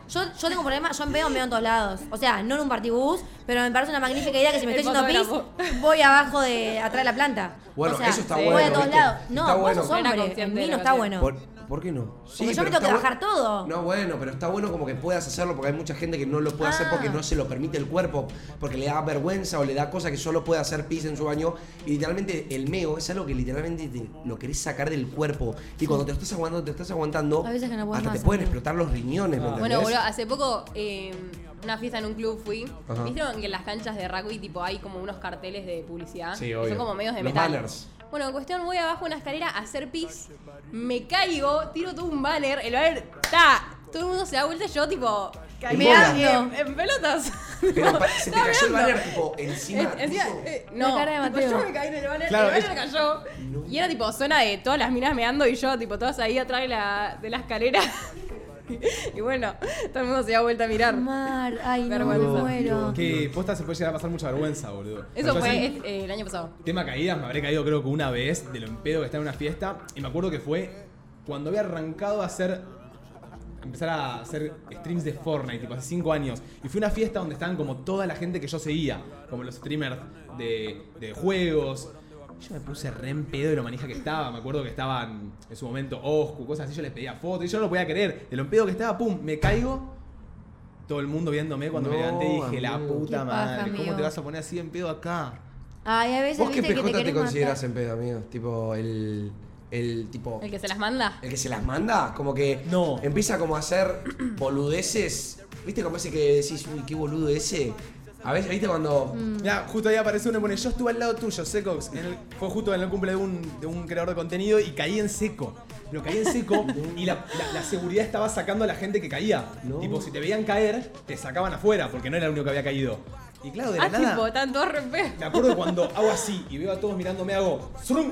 Yo, yo tengo un problema, yo en pedo me veo en todos lados. O sea, no en un partibus, pero me parece una magnífica idea que si me estoy fotógrafo. pis, voy abajo de atrás de la planta. Bueno, o sea, eso está voy bueno, a todos ¿viste? lados. No, Está vos bueno. sos hombre, en mí no está bueno. ¿Por, por qué no? Porque yo me pero tengo que está bajar todo. No, bueno, pero está bueno como que puedas hacerlo porque hay mucha gente que no lo puede hacer Ah. porque no se lo permite el cuerpo, porque le da vergüenza o le da cosa que solo puede hacer pis en su baño. Y literalmente el meo es algo que literalmente te- lo querés sacar del cuerpo. Y cuando te estás aguantando, te estás aguantando, A veces que no hasta más, te pueden explotar los riñones, ¿me Bueno? Boludo, hace poco eh, una fiesta en un club fui. Ajá. ¿Vieron que en las canchas de rugby tipo hay como unos carteles de publicidad? Sí, obvio. son como medios de Los metal. banners. Bueno, cuestión, voy abajo una escalera a hacer pis, me caigo, tiro todo un banner, el banner está, todo el mundo se da vuelta y yo tipo En Meando. en, en pelotas. Pero pa- se te cayó el banner tipo encima. En- encima, eh, La no, cara de tipo, Mateo. yo me caí en el banner, Claro, el es- banner cayó. Y era tipo zona de todas las minas meando y yo tipo todas ahí atrás de la, de la escalera. y bueno, todo el mundo se da vuelta a mirar. Mar, ay, no, Vergüenza. me muero. Que posta se puede llegar a pasar mucha vergüenza, boludo. Eso fue así- eh, el año pasado. Tema caídas, me habré caído creo que una vez de lo empedo que estaba en una fiesta. Y me acuerdo que fue cuando había arrancado a hacer. Empezar a hacer streams de Fortnite, tipo hace 5 años. Y fue una fiesta donde estaban como toda la gente que yo seguía. Como los streamers de, de juegos. Yo me puse re en pedo de lo manija que estaba. Me acuerdo que estaban en su momento Oscu, cosas así. Yo les pedía fotos y yo no lo podía creer. De lo en pedo que estaba, pum, me caigo. Todo el mundo viéndome cuando me levanté y dije, la puta madre, ¿cómo te vas a poner así en pedo acá? Ay, a veces ¿Vos qué que PJ te consideras matar. en pedo, amigo? Tipo, el. El tipo. El que se las manda. El que se las manda, como que No. empieza como a hacer boludeces. ¿Viste como ese que decís, uy, qué boludo ese? A veces, ¿viste cuando. Mm. Ya, justo ahí aparece uno y pone, yo estuve al lado tuyo, Secox. En el- fue justo en el cumple de un, de un creador de contenido y caí en seco. Pero caí en seco y la, la- la seguridad estaba sacando a la gente que caía. No. Tipo, si te veían caer, te sacaban afuera, porque no era el único que había caído. Y claro, de la Ah, nada, tipo, están todos re feos. me acuerdo cuando hago así y veo a todos mirándome, hago... ¡zrum!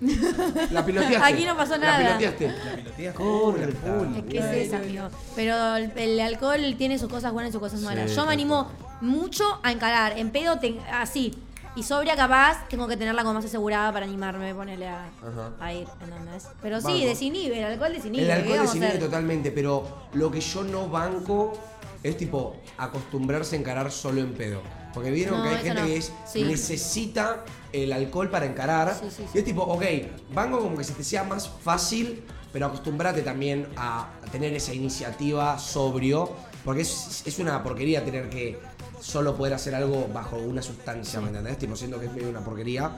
La piloteaste. Aquí no pasó nada. La piloteaste. La pilotea Corta. full, full. Es que es. Pero el, el alcohol tiene sus cosas buenas y sus cosas malas. Yo me animo mucho a encarar. En pedo, te- así. Y sobria, capaz, tengo que tenerla como más asegurada para animarme, ponerle a, Ajá. a ir, ¿entendés? Pero sí, Banco. desinhibe, el alcohol desinhibe. El ¿qué alcohol vamos a desinhibe hacer? totalmente, pero lo que yo no banco es tipo acostumbrarse a encarar solo en pedo. Porque vieron No, que hay eso gente no. que es, Sí. necesita el alcohol para encarar. Sí, sí, sí. Y es tipo, ok, banco como que se te sea más fácil, pero acostumbrate también a, a tener esa iniciativa sobrio. Porque es, es una porquería tener que solo poder hacer algo bajo una sustancia, ¿me entendés? Tipo, siento que es medio una porquería.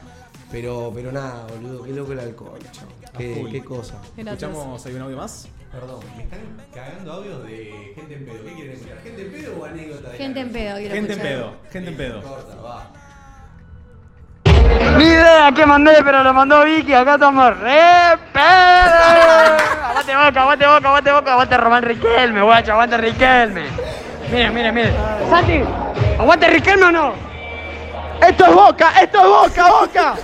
Pero, pero nada, boludo, qué loco el alcohol, chavo. Qué, cosa. Escuchamos, ¿hay un audio más? Perdón, me están cagando audios de gente en pedo. ¿Qué quieren escuchar? ¿Gente en pedo o anécdota de Gente en pedo, quiero Gente en escuchar. pedo, gente en pedo. Corta, va. Ni idea qué mandé, pero lo mandó Vicky. Acá estamos re pedo. Aguante boca, aguante boca, aguante boca, aguante Román Riquelme, guacho, aguante Riquelme. Miren, miren, miren. Santi, ¿aguante Riquelme o no? Esto es boca, esto es boca, boca.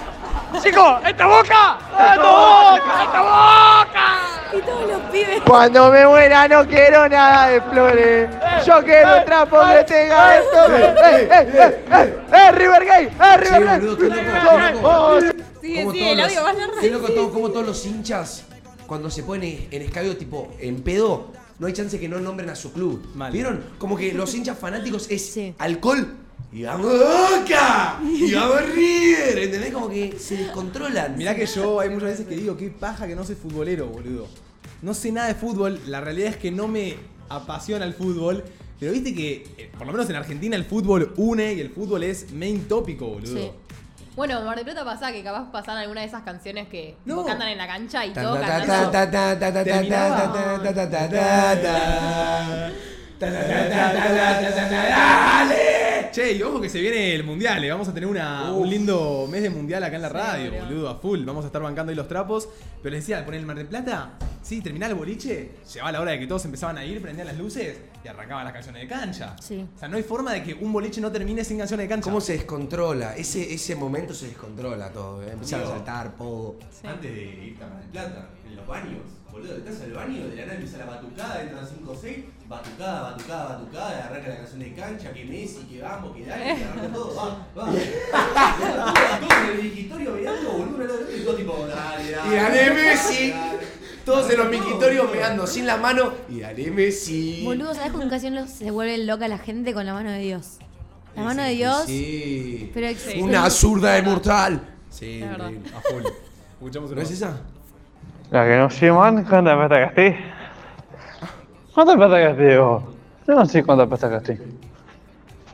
Chicos, ¿esto es boca? ¡Esto es boca! ¡Esto es boca! Y todos los pibes. Cuando me muera no quiero nada de flores. Yo quiero trapo que tenga esto. ¡Eh, eh, eh, eh! ¡Eh, River Gay! ¡Eh, Sí, River Gay! boludo, qué loco, qué loco. Sigue, Como sigue, todos el audio los- va a ser Qué loco todo, como todos los hinchas, cuando se ponen en escabio tipo en pedo, no hay chance que no nombren a su club. Mal. ¿Vieron? Como que los hinchas fanáticos es Sí. alcohol y vamos Boca y vamos River. ¿Entendés? Como que se descontrolan. Mirá que yo hay muchas veces que digo, qué paja que no soy futbolero, boludo. No sé nada de fútbol, la realidad es que no me apasiona el fútbol. Pero viste que, eh, por lo menos en Argentina, el fútbol une y el fútbol es main tópico, boludo. Sí. Bueno, Mar del Plata pasa que capaz pasan alguna de esas canciones que No. tipo, cantan en la cancha y cantando. ta, ¡Dale! Che, y ojo que se viene el mundial, eh. vamos a tener una- un lindo mes de mundial acá en la radio, boludo. boludo, a full. Vamos a estar bancando ahí los trapos. Pero les decía, al poner el Mar del Plata, Sí, terminaba el boliche, llegaba la hora de que todos empezaban a ir, prendían las luces y arrancaban las canciones de cancha. Sí. O sea, no hay forma de que un boliche no termine sin canciones de cancha. ¿Cómo se descontrola? Ese, ese momento se descontrola todo. ¿eh? Empiezan a Amigo. saltar, pogo. Antes de irte a Mar del Plata, en los baños, boludo, estás en el baño, de la nada empieza la batucada, entran 5 o 6, batucada, batucada, batucada, y arranca la canción de cancha, que Messi, que vamos, que dale, que arranca todo, va, va. Todos en el digitorio mirando, boludo, al y todo tipo, dale, dale. Y gané Messi. dale. Todos en los miquitorios pegando sin la mano. Y gané Messi. Boludo, ¿sabes con qué canción se vuelve loca la gente con la mano de Dios? La mano de Dios. Sí. Pero Una zurda de mortal. Sí. A full. Escuchamos ¿No una es esa? La que no sé, man, ¿cuánta plata gasté? ¿Cuánta plata gasté vos? Yo no sé cuánta plata gasté.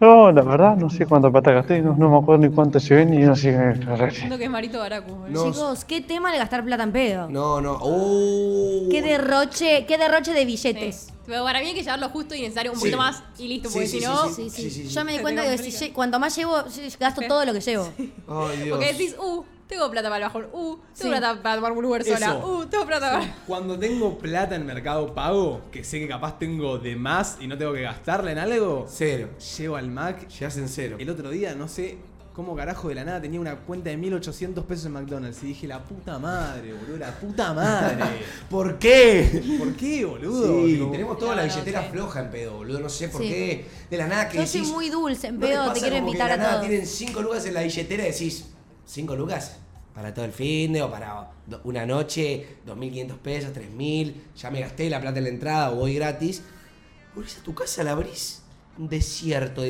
Yo, la verdad, no sé cuánta plata gasté. No, no me acuerdo ni cuánto llevé ni no sé qué que es Marito Baracu. boludo. No. Chicos, qué tema el gastar plata en pedo. No, no. Oh. Qué derroche, qué derroche de billetes. Sí. Pero para mí hay que llevarlo justo y necesario un Sí. poquito más y listo, Sí, porque sí, si no. sí. Sí, sí. Sí, sí, sí. Yo me di cuenta que si lle- cuanto más llevo, gasto todo lo que llevo. Ay, Dios. Porque decís, uh, tengo plata para el bajón, uh, tengo Sí. plata para tomar un Uber sola, Eso. uh, tengo plata para. Cuando tengo plata en Mercado Pago, que sé que capaz tengo de más y no tengo que gastarla en algo, Cero. llevo al Mac. Llegas en cero. El otro día, no sé cómo carajo de la nada tenía una cuenta de 1800 pesos en McDonald's y dije, la puta madre, boludo, la puta madre. ¿Por qué? ¿Por qué, boludo? Sí, tenemos toda la billetera sí. floja en pedo, boludo. No sé por Sí. qué. De la nada que Yo soy muy dulce en ¿no pedo, te quiero como que invitar de a la nada todos. tienen 5 lucas en la billetera y decís, ¿5 lucas? Para todo el fin de o para una noche, 2.500 pesos, 3.000. Ya me gasté la plata en la entrada o voy gratis. Volvés a tu casa, la abrís. Un desierto.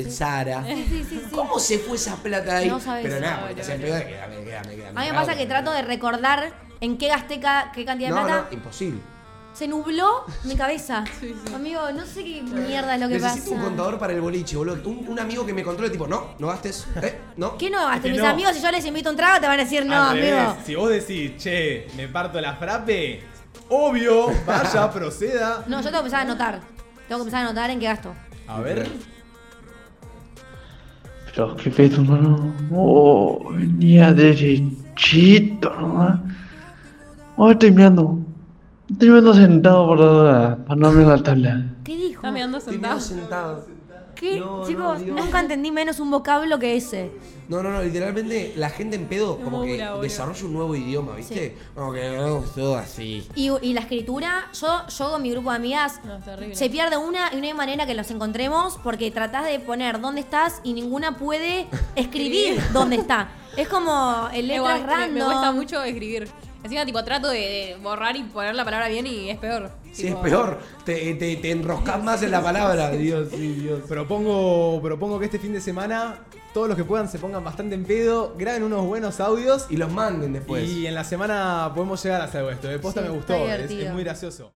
Sí, sí, sí, sí. ¿Cómo se fue esa plata de ahí? No sabes. Pero nada, porque te de. A mí me pasa que trato de recordar en qué gasté qué cantidad de No, plata. no, imposible. Se nubló mi cabeza. Amigo, no sé qué mierda es lo que Necesito pasa. un contador para el boliche, boludo. Un, un amigo que me controle, tipo, no, no gastes. ¿Eh? ¿No? ¿Qué no gasté? que Mis no. amigos, si yo les invito un trago, te van a decir no, al revés. amigo. Si vos decís, che, me parto la frappe, obvio, vaya, proceda. No, yo tengo que empezar a anotar. Tengo que empezar a anotar en qué gasto. A ver. Pero qué pedo, mano. Oh, venía derechito, ¿no? Oh, estoy mirando. Estoy mirando sentado por la hora, para no abrir la tabla. ¿Qué dijo? Está Estoy sentado. sentado. ¿Qué? No, Chicos, no, nunca entendí menos un vocablo que ese. No, no, no, literalmente la gente en pedo como que desarrolla un nuevo idioma, ¿viste? Como que no, todo así. Y, y la escritura, yo, yo con mi grupo de amigas, se pierde una y no hay manera que los encontremos porque tratás de poner dónde estás y ninguna puede escribir dónde está. Es como el letras Igual, me- random. Me cuesta mucho escribir. Encima, tipo, trato de, borrar y poner la palabra bien y es peor. Sí, Tipo, es peor. Te, te, te enroscas más en la palabra. Dios, sí, Dios. Propongo, propongo que este fin de semana todos los que puedan se pongan bastante en pedo, graben unos buenos audios Y los manden después. y en la semana podemos llegar a hacer esto. De posta Sí, me gustó, es muy gracioso.